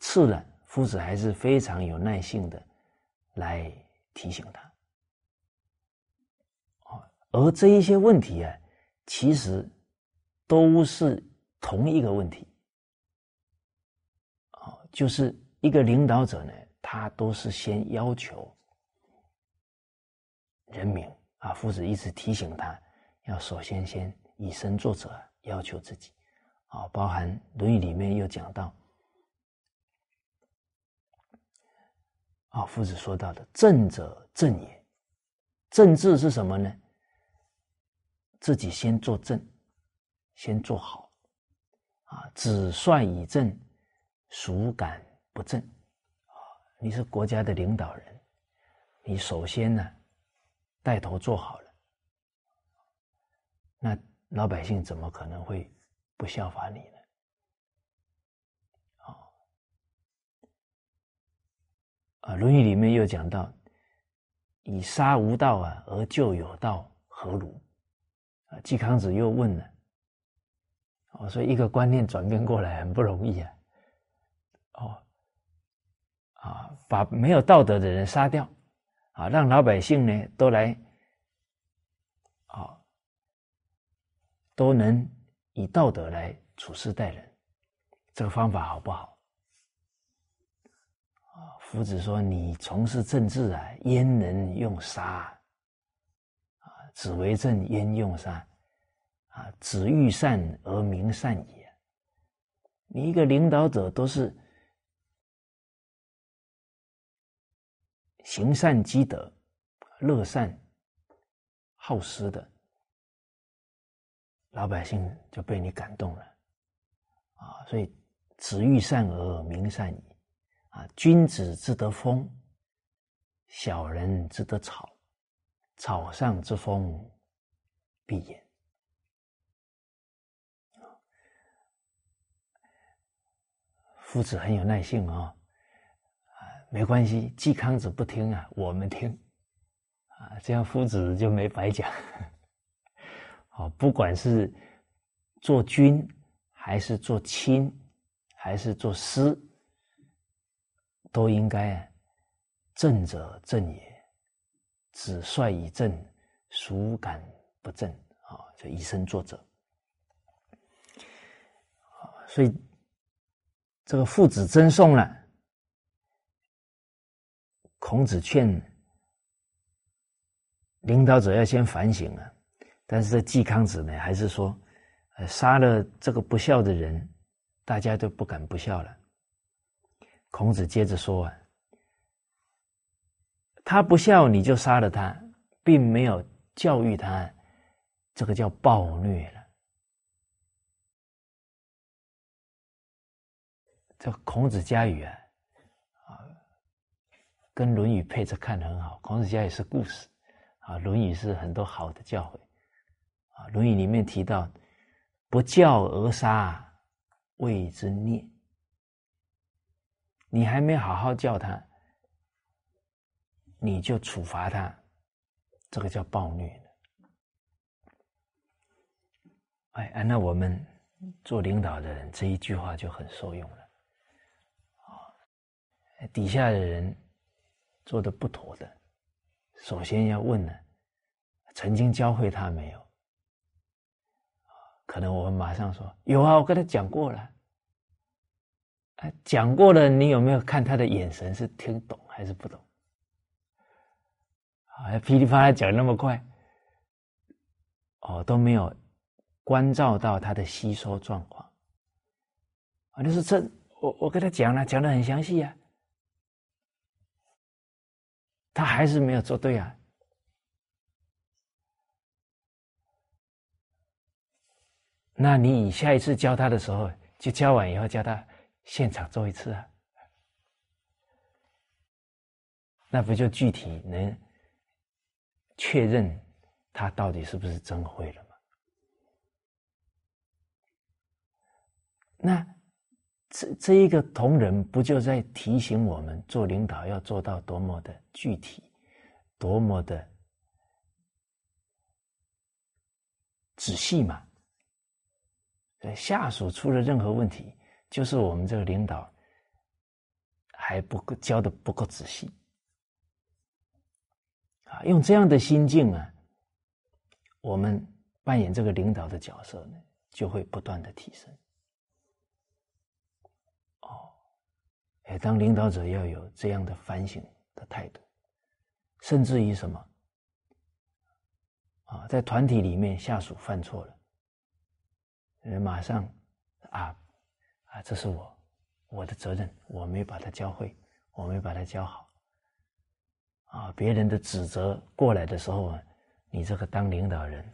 次了，夫子还是非常有耐性的来提醒他。而这一些问题啊，其实都是同一个问题，就是一个领导者呢，他都是先要求。人民啊，夫子一直提醒他，要首先先以身作则，要求自己啊。包含《论语》里面又讲到啊，夫子说到的“正者正也”，正治是什么呢？自己先做正，先做好啊。子帅以正，孰敢不正？啊，你是国家的领导人，你首先呢？带头做好了，那老百姓怎么可能会不效法你呢？啊，啊，《论语》里面又讲到：“以杀无道啊，而救有道，何如？”啊，季康子又问了：“哦，所以一个观念转变过来很不容易啊。啊，把没有道德的人杀掉。”啊，让老百姓呢都来，啊，都能以道德来处事待人，这个方法好不好？啊，夫子说：“你从事政治啊，焉能用杀？啊，子为政焉用杀？啊，子欲善而民善也。你一个领导者都是。”行善积德、乐善好施的老百姓就被你感动了啊！所以子欲善而民善矣啊！君子之德风，小人之德草，草上之风必偃。夫子很有耐性啊。没关系，季康子不听啊，我们听，啊，这样夫子就没白讲。好，不管是做君，还是做亲，还是做师，都应该啊，正者正也。子帅以正，孰敢不正？啊，就以身作则。所以这个父子争讼了。孔子劝领导者要先反省啊，但是这季康子呢，还是说，呃，杀了这个不孝的人，大家都不敢不孝了。孔子接着说啊，他不孝，你就杀了他，并没有教育他，这个叫暴虐了。这孔子家语啊。跟《论语》配着看很好，孔子家也是故事，啊，《论语》是很多好的教诲，啊，《论语》里面提到，不教而杀，谓之孽。你还没好好教他，你就处罚他，这个叫暴虐哎，那我们做领导的人，这一句话就很受用了，啊，底下的人。做的不妥的，首先要问呢，曾经教会他没有？可能我们马上说有啊，我跟他讲过了。讲过了，你有没有看他的眼神是听懂还是不懂？啊，噼里啪啦讲那么快，哦，都没有关照到他的吸收状况。啊，就是这，我我跟他讲了，讲的很详细呀。他还是没有做对啊！那你下一次教他的时候，就教完以后叫他现场做一次啊？那不就具体能确认他到底是不是真会了吗？那这这一个同仁不就在提醒我们，做领导要做到多么的具体，多么的仔细嘛？下属出了任何问题，就是我们这个领导还不够教的不够仔细啊！用这样的心境啊，我们扮演这个领导的角色呢，就会不断的提升。哦，哎，当领导者要有这样的反省的态度，甚至于什么啊，在团体里面下属犯错了。马上，啊，啊，这是我我的责任，我没把他教会，我没把他教好，啊，别人的指责过来的时候啊，你这个当领导人，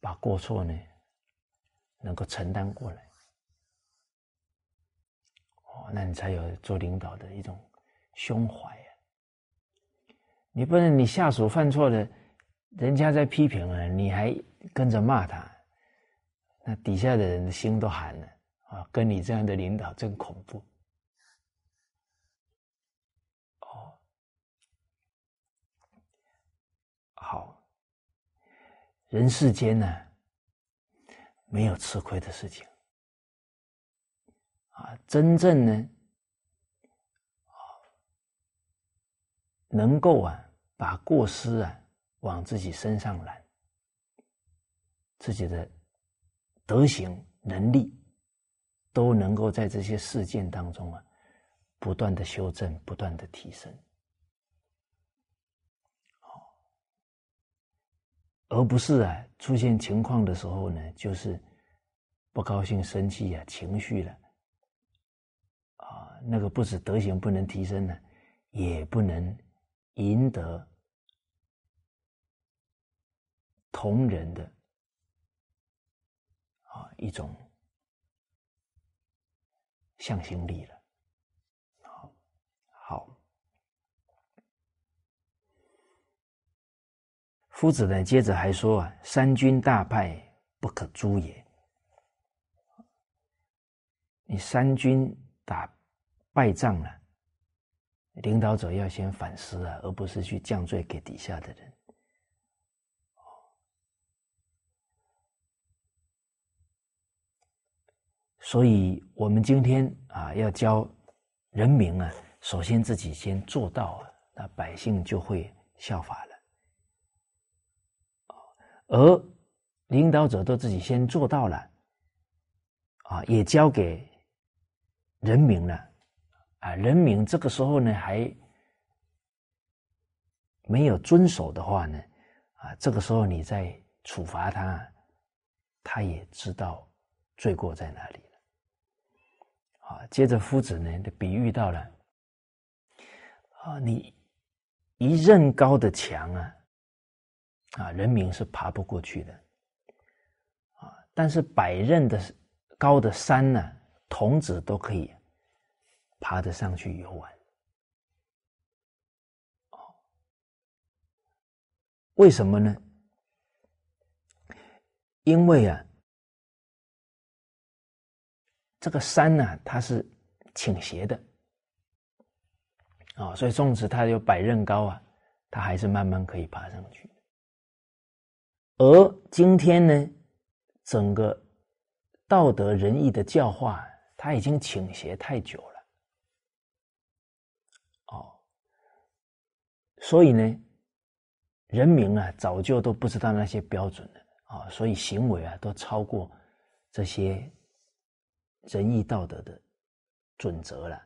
把过错呢，能够承担过来，哦，那你才有做领导的一种胸怀呀。你不能你下属犯错了，人家在批评了，你还跟着骂他。那底下的人的心都寒了啊！跟你这样的领导真恐怖。哦，好，人世间呢，没有吃亏的事情啊！真正呢，啊，能够啊，把过失啊往自己身上揽，自己的。德行、能力都能够在这些事件当中啊，不断的修正，不断的提升，而不是啊出现情况的时候呢，就是不高兴、生气啊，情绪了，那个不止德行不能提升呢，也不能赢得同人的。啊，一种向心力了。好，好。夫子呢，接着还说啊：“三军大败，不可诛也。你三军打败仗了，领导者要先反思啊，而不是去降罪给底下的人。”所以，我们今天啊，要教人民啊，首先自己先做到啊，那百姓就会效法了。而领导者都自己先做到了，啊，也交给人民了，啊，人民这个时候呢还没有遵守的话呢，啊，这个时候你再处罚他，他也知道罪过在哪里。啊，接着夫子呢，就比喻到了啊，你一仞高的墙啊，啊，人民是爬不过去的啊，但是百仞的高的山呢，童子都可以爬得上去游玩。哦，为什么呢？因为啊。这个山呢，它是倾斜的啊，所以纵使它有百仞高啊，它还是慢慢可以爬上去。而今天呢，整个道德仁义的教化，它已经倾斜太久了，哦，所以呢，人民啊，早就都不知道那些标准了啊，所以行为啊，都超过这些。仁义道德的准则了，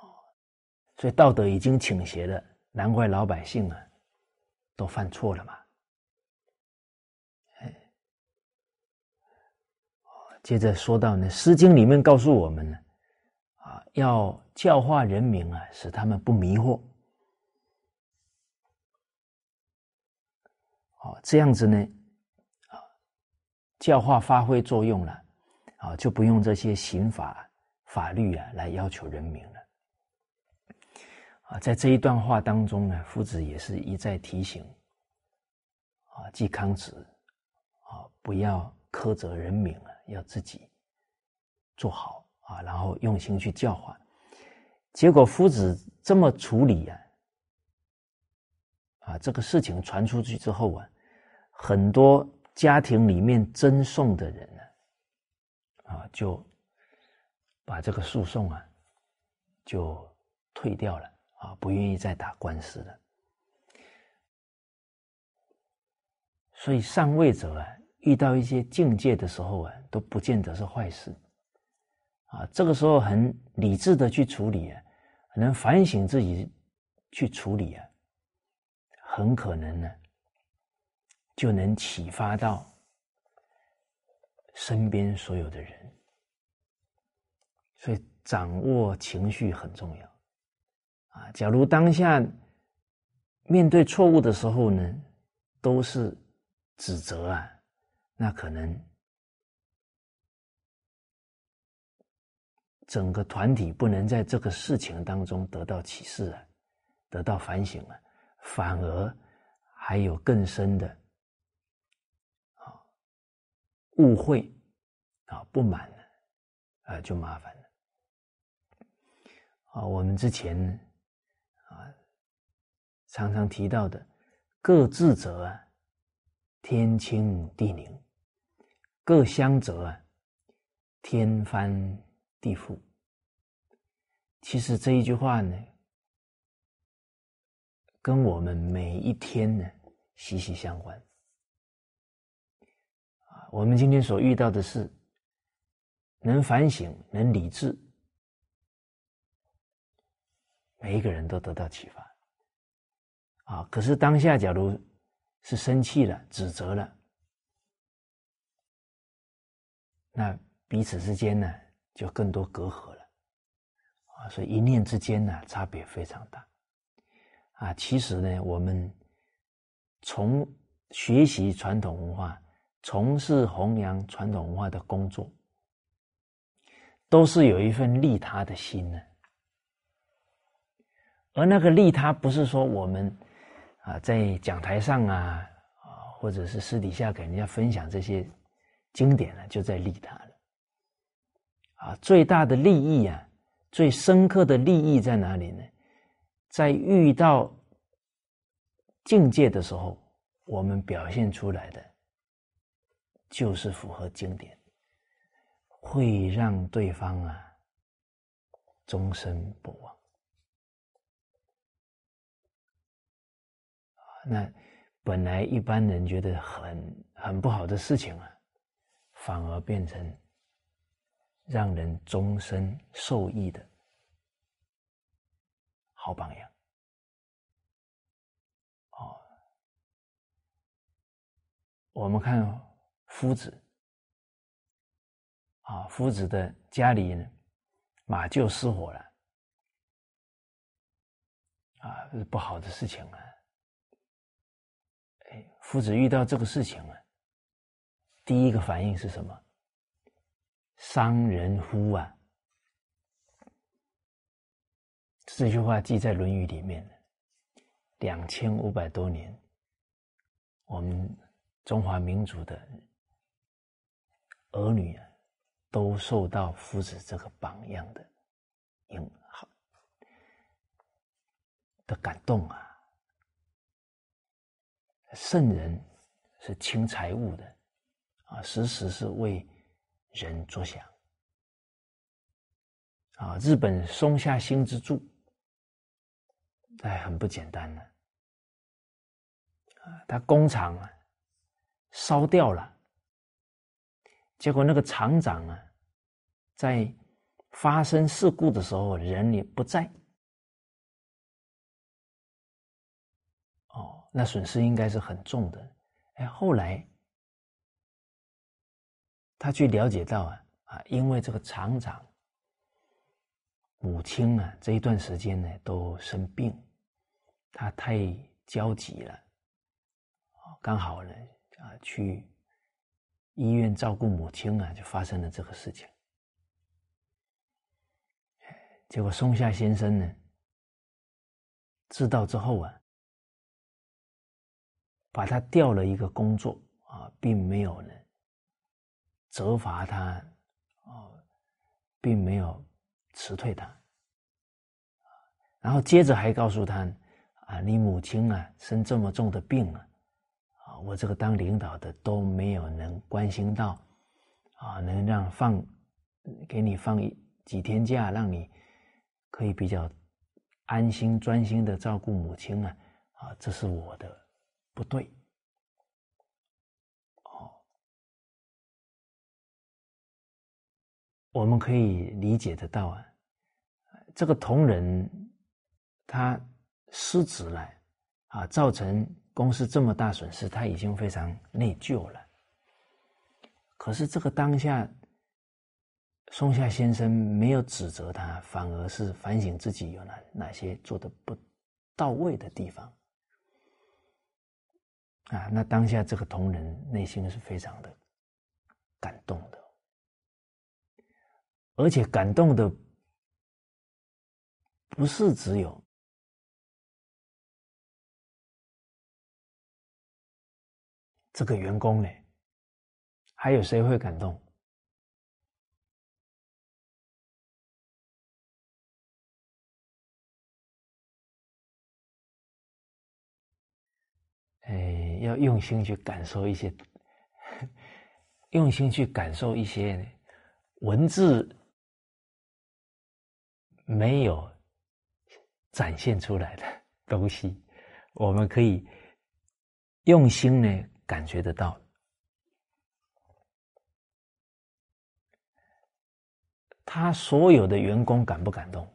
哦，所以道德已经倾斜了，难怪老百姓啊都犯错了嘛。哎，接着说到呢，《诗经》里面告诉我们呢，啊，要教化人民啊，使他们不迷惑，哦，这样子呢，啊，教化发挥作用了。啊，就不用这些刑法法律啊来要求人民了。啊，在这一段话当中呢，夫子也是一再提醒啊，季康子啊，不要苛责人民啊，要自己做好啊，然后用心去教化。结果夫子这么处理呀，啊，这个事情传出去之后啊，很多家庭里面赠送的人呢，啊，就把这个诉讼啊，就退掉了啊，不愿意再打官司了。所以上位者啊，遇到一些境界的时候啊，都不见得是坏事，啊，这个时候很理智的去处理啊，能反省自己去处理啊，很可能呢，就能启发到身边所有的人。所以掌握情绪很重要，啊，假如当下面对错误的时候呢，都是。指责啊，那可能整个团体不能在这个事情当中得到启示啊，得到反省啊，反而还有更深的啊误会啊不满呢，啊就麻烦了啊。我们之前啊常常提到的各自责啊。天清地宁，各相则啊，天翻地覆。其实这一句话呢，跟我们每一天呢息息相关。啊，我们今天所遇到的事，能反省，能理智，每一个人都得到启发。啊，可是当下假如。是生气了，指责了，那彼此之间呢，就更多隔阂了，啊，所以一念之间呢，差别非常大，啊，其实呢，我们从学习传统文化、从事弘扬传统文化的工作，都是有一份利他的心呢，而那个利他，不是说我们。啊，在讲台上啊，啊，或者是私底下给人家分享这些经典呢，就在利他了。啊，最大的利益啊，最深刻的利益在哪里呢？在遇到境界的时候，我们表现出来的就是符合经典，会让对方啊终身不忘。那本来一般人觉得很很不好的事情啊，反而变成让人终身受益的好榜样。哦，我们看夫子啊，夫子的家里呢，马厩失火了，啊，是不好的事情啊。夫子遇到这个事情啊，第一个反应是什么？伤人乎啊！这句话记在《论语》里面两千五百多年，我们中华民族的儿女啊，都受到夫子这个榜样的影好的感动啊。圣人是轻财物的，啊，时时是为人着想，啊，日本松下幸之助，哎，很不简单呢，啊，他工厂啊烧掉了，结果那个厂长啊，在发生事故的时候人也不在。哦那损失应该是很重的，哎，后来他去了解到啊啊，因为这个厂长母亲啊这一段时间呢都生病，他太焦急了，刚好呢啊去医院照顾母亲啊，就发生了这个事情。结果松下先生呢知道之后啊。把他调了一个工作啊，并没有呢责罚他啊，并没有辞退他，然后接着还告诉他啊，你母亲啊生这么重的病啊，啊，我这个当领导的都没有能关心到啊，能让放给你放几天假，让你可以比较安心专心的照顾母亲啊，啊，这是我的不对。哦我们可以理解得到啊，这个同仁他失职了啊，造成公司这么大损失，他已经非常内疚了。可是这个当下，松下先生没有指责他，反而是反省自己有哪哪些做的不到位的地方啊。那当下这个同仁内心是非常的感动的。而且感动的不是只有这个员工呢，还有谁会感动？哎，要用心去感受一些，用心去感受一些文字。没有展现出来的东西，我们可以用心呢感觉得到。他所有的员工感不感动？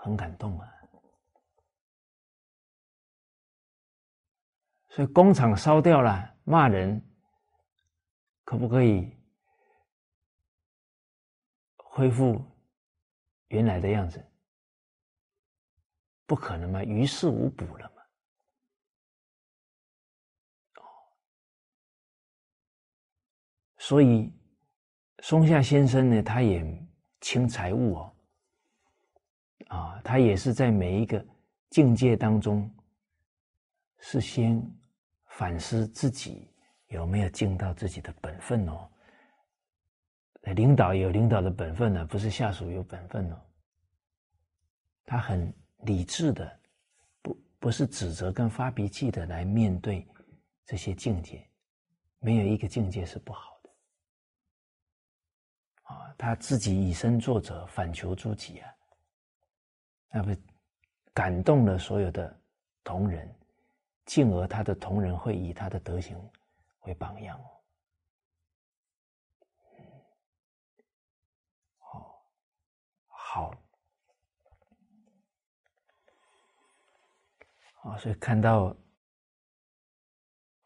很感动啊！所以工厂烧掉了，骂人，可不可以？恢复原来的样子，不可能嘛？于事无补了？所以松下先生呢，他也轻财物哦，啊，他也是在每一个境界当中，是先反思自己有没有尽到自己的本分哦。领导有领导的本分呢，不是下属有本分哦。他很理智的，不不是指责跟发脾气的来面对这些境界，没有一个境界是不好。他自己以身作则，反求诸己啊，那不感动了所有的同仁，进而他的同仁会以他的德行为榜样哦。好，啊，所以看到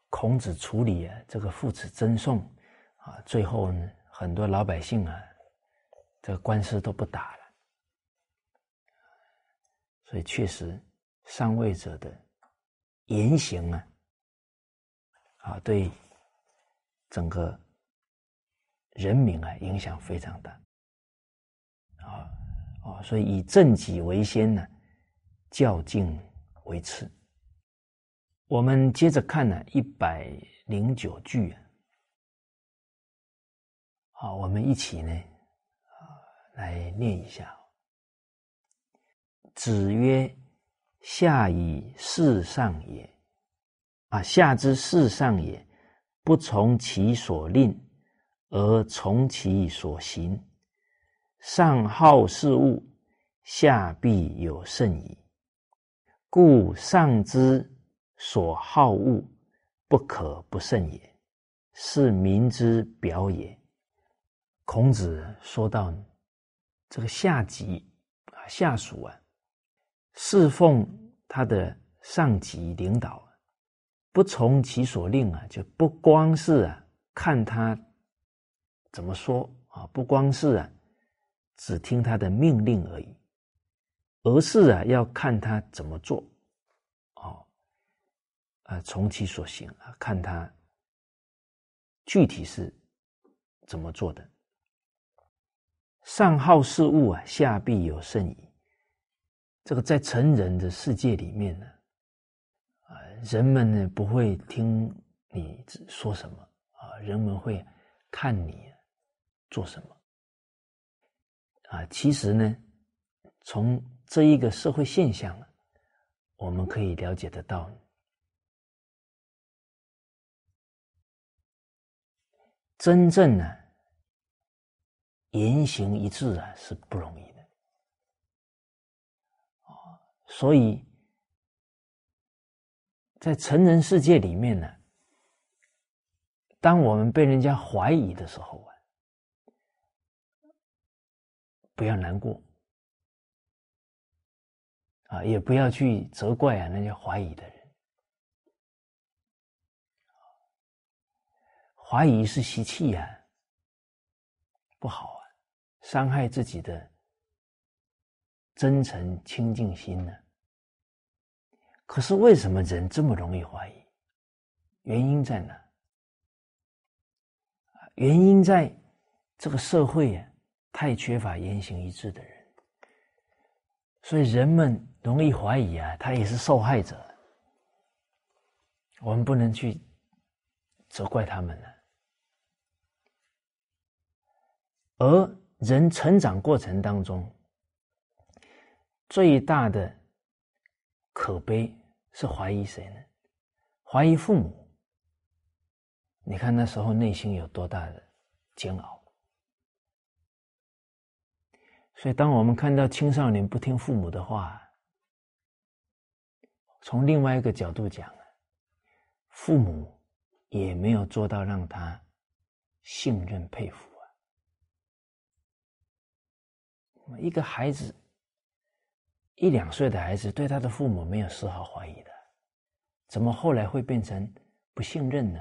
孔子处理这个父子争讼啊，最后呢，很多老百姓啊，这个官司都不打了，所以确实上位者的言行啊，啊，对整个人民啊影响非常大，啊。哦，所以以正己为先呢，较劲为次。我们接着看呢，一百零九句啊。好，我们一起呢，来念一下。子曰：“下以事上也，啊，下之事上也，不从其所令，而从其所行。”上好事物，下必有甚矣。故上之所好恶，不可不慎也，是民之表也。孔子说到，这个下级啊，下属啊，侍奉他的上级领导，不从其所令啊，就不光是啊看他怎么说啊，不光是啊。只听他的命令而已，而是啊要看他怎么做，哦，啊从其所行啊，看他具体是怎么做的。上好事物啊，下必有甚矣。这个在成人的世界里面呢，啊人们呢不会听你说什么啊，人们会看你做什么啊。其实呢，从这一个社会现象，我们可以了解得到，真正呢言行一致啊是不容易的，所以。在成人世界里面呢，当我们被人家怀疑的时候啊，不要难过啊，也不要去责怪啊那些怀疑的人。怀疑是习气呀，不好啊，伤害自己的真诚清净心呢。可是为什么人这么容易怀疑？原因在哪？原因在这个社会啊，太缺乏言行一致的人，所以人们容易怀疑啊，他也是受害者。我们不能去责怪他们了。而人成长过程当中最大的可悲。是怀疑谁呢？怀疑父母。你看那时候内心有多大的煎熬。所以，当我们看到青少年不听父母的话，从另外一个角度讲父母也没有做到让他信任、佩服一个孩子。一两岁的孩子对他的父母没有丝毫怀疑的，怎么后来会变成不信任呢？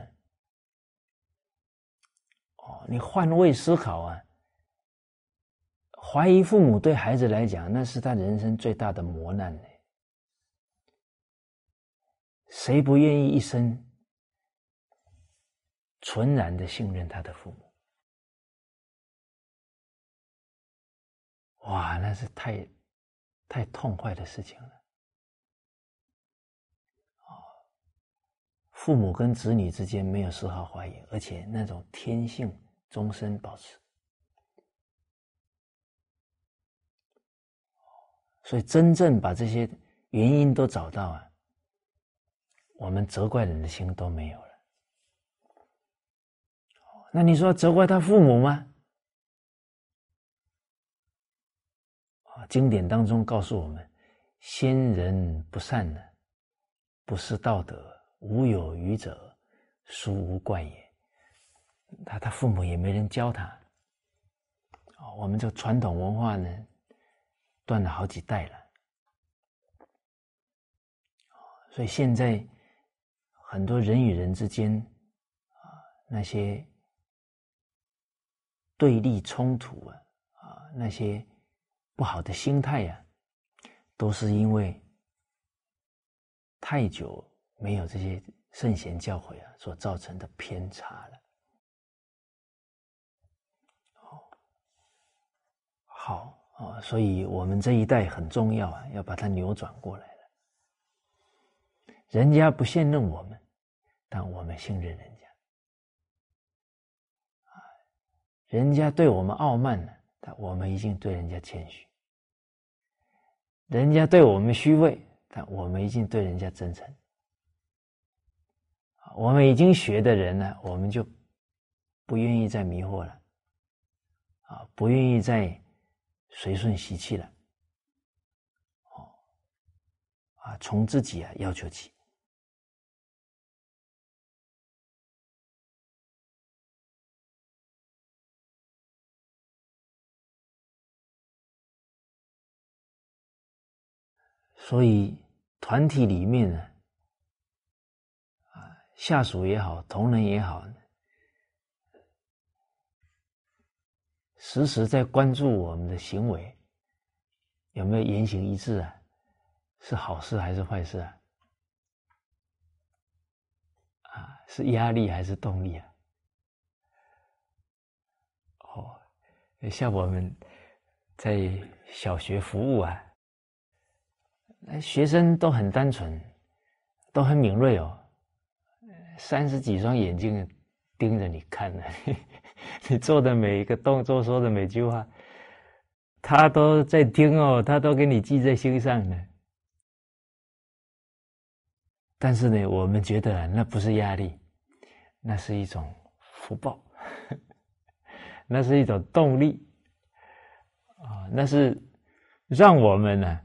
哦，你换位思考啊，怀疑父母对孩子来讲，那是他人生最大的磨难呢。谁不愿意一生纯然的信任他的父母？哇，那是太……太痛快的事情了，哦父母跟子女之间没有丝毫怀疑，而且那种天性终身保持。所以，真正把这些原因都找到啊，我们责怪人的心都没有了。那你说责怪他父母吗？经典当中告诉我们：“先人不善呢，不是道德，无有余者，殊无怪也。”他他父母也没人教他。哦，我们这个传统文化呢，断了好几代了。所以现在很多人与人之间啊，那些对立冲突啊，啊那些。不好的心态呀，都是因为太久没有这些圣贤教诲啊所造成的偏差了。好啊，所以我们这一代很重要啊，要把它扭转过来了。人家不信任我们，但我们信任人家。人家对我们傲慢呢。但我们已经对人家谦虚，人家对我们虚伪，但我们已经对人家真诚。我们已经学的人呢，我们就不愿意再迷惑了，啊，不愿意再随顺习气了，哦，啊，从自己啊要求起。所以，团体里面呢，啊，下属也好，同仁也好，时时在关注我们的行为有没有言行一致啊？是好事还是坏事啊？啊，是压力还是动力啊？哦，像我们在小学服务啊。学生都很单纯，都很敏锐哦，三十几双眼睛盯着你看呢，你做的每一个动作，说的每句话，他都在听哦，他都给你记在心上呢。但是呢，我们觉得那不是压力，那是一种福报，那是一种动力啊，那是让我们呢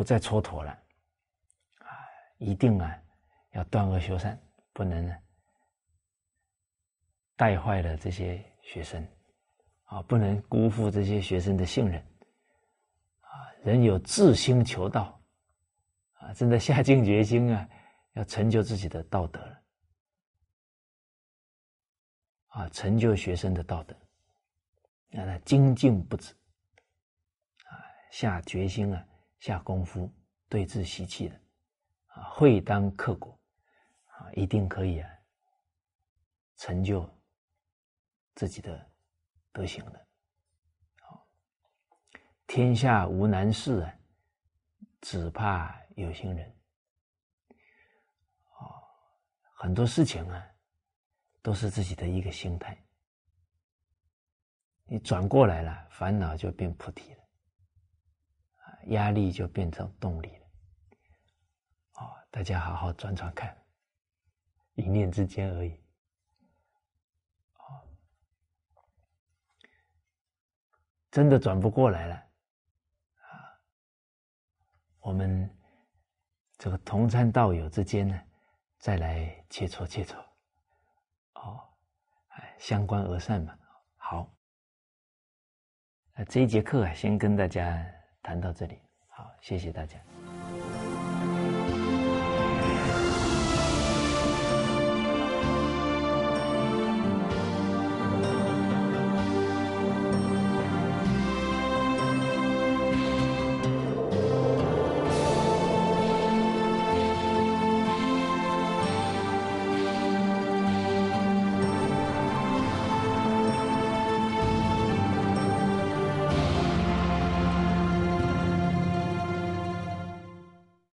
不再蹉跎了。啊，一定啊要断恶修善，不能呢带坏了这些学生。啊，不能辜负这些学生的信任。啊，人有志心求道。啊，真的下定决心啊，要成就自己的道德了，啊，成就学生的道德，让他精进不止，啊，下决心啊，下功夫，对治习气的，啊，会当克果，啊，一定可以啊，成就自己的德行的，好，天下无难事啊，只怕。有心人，啊，很多事情啊，都是自己的一个心态。你转过来了，烦恼就变菩提了，压力就变成动力了。哦，大家好好转转看，一念之间而已。哦，真的转不过来了，啊，我们。这个同参道友之间呢，再来切磋切磋，哦，哎，相关而善嘛。好，这一节课啊，先跟大家谈到这里。好，谢谢大家。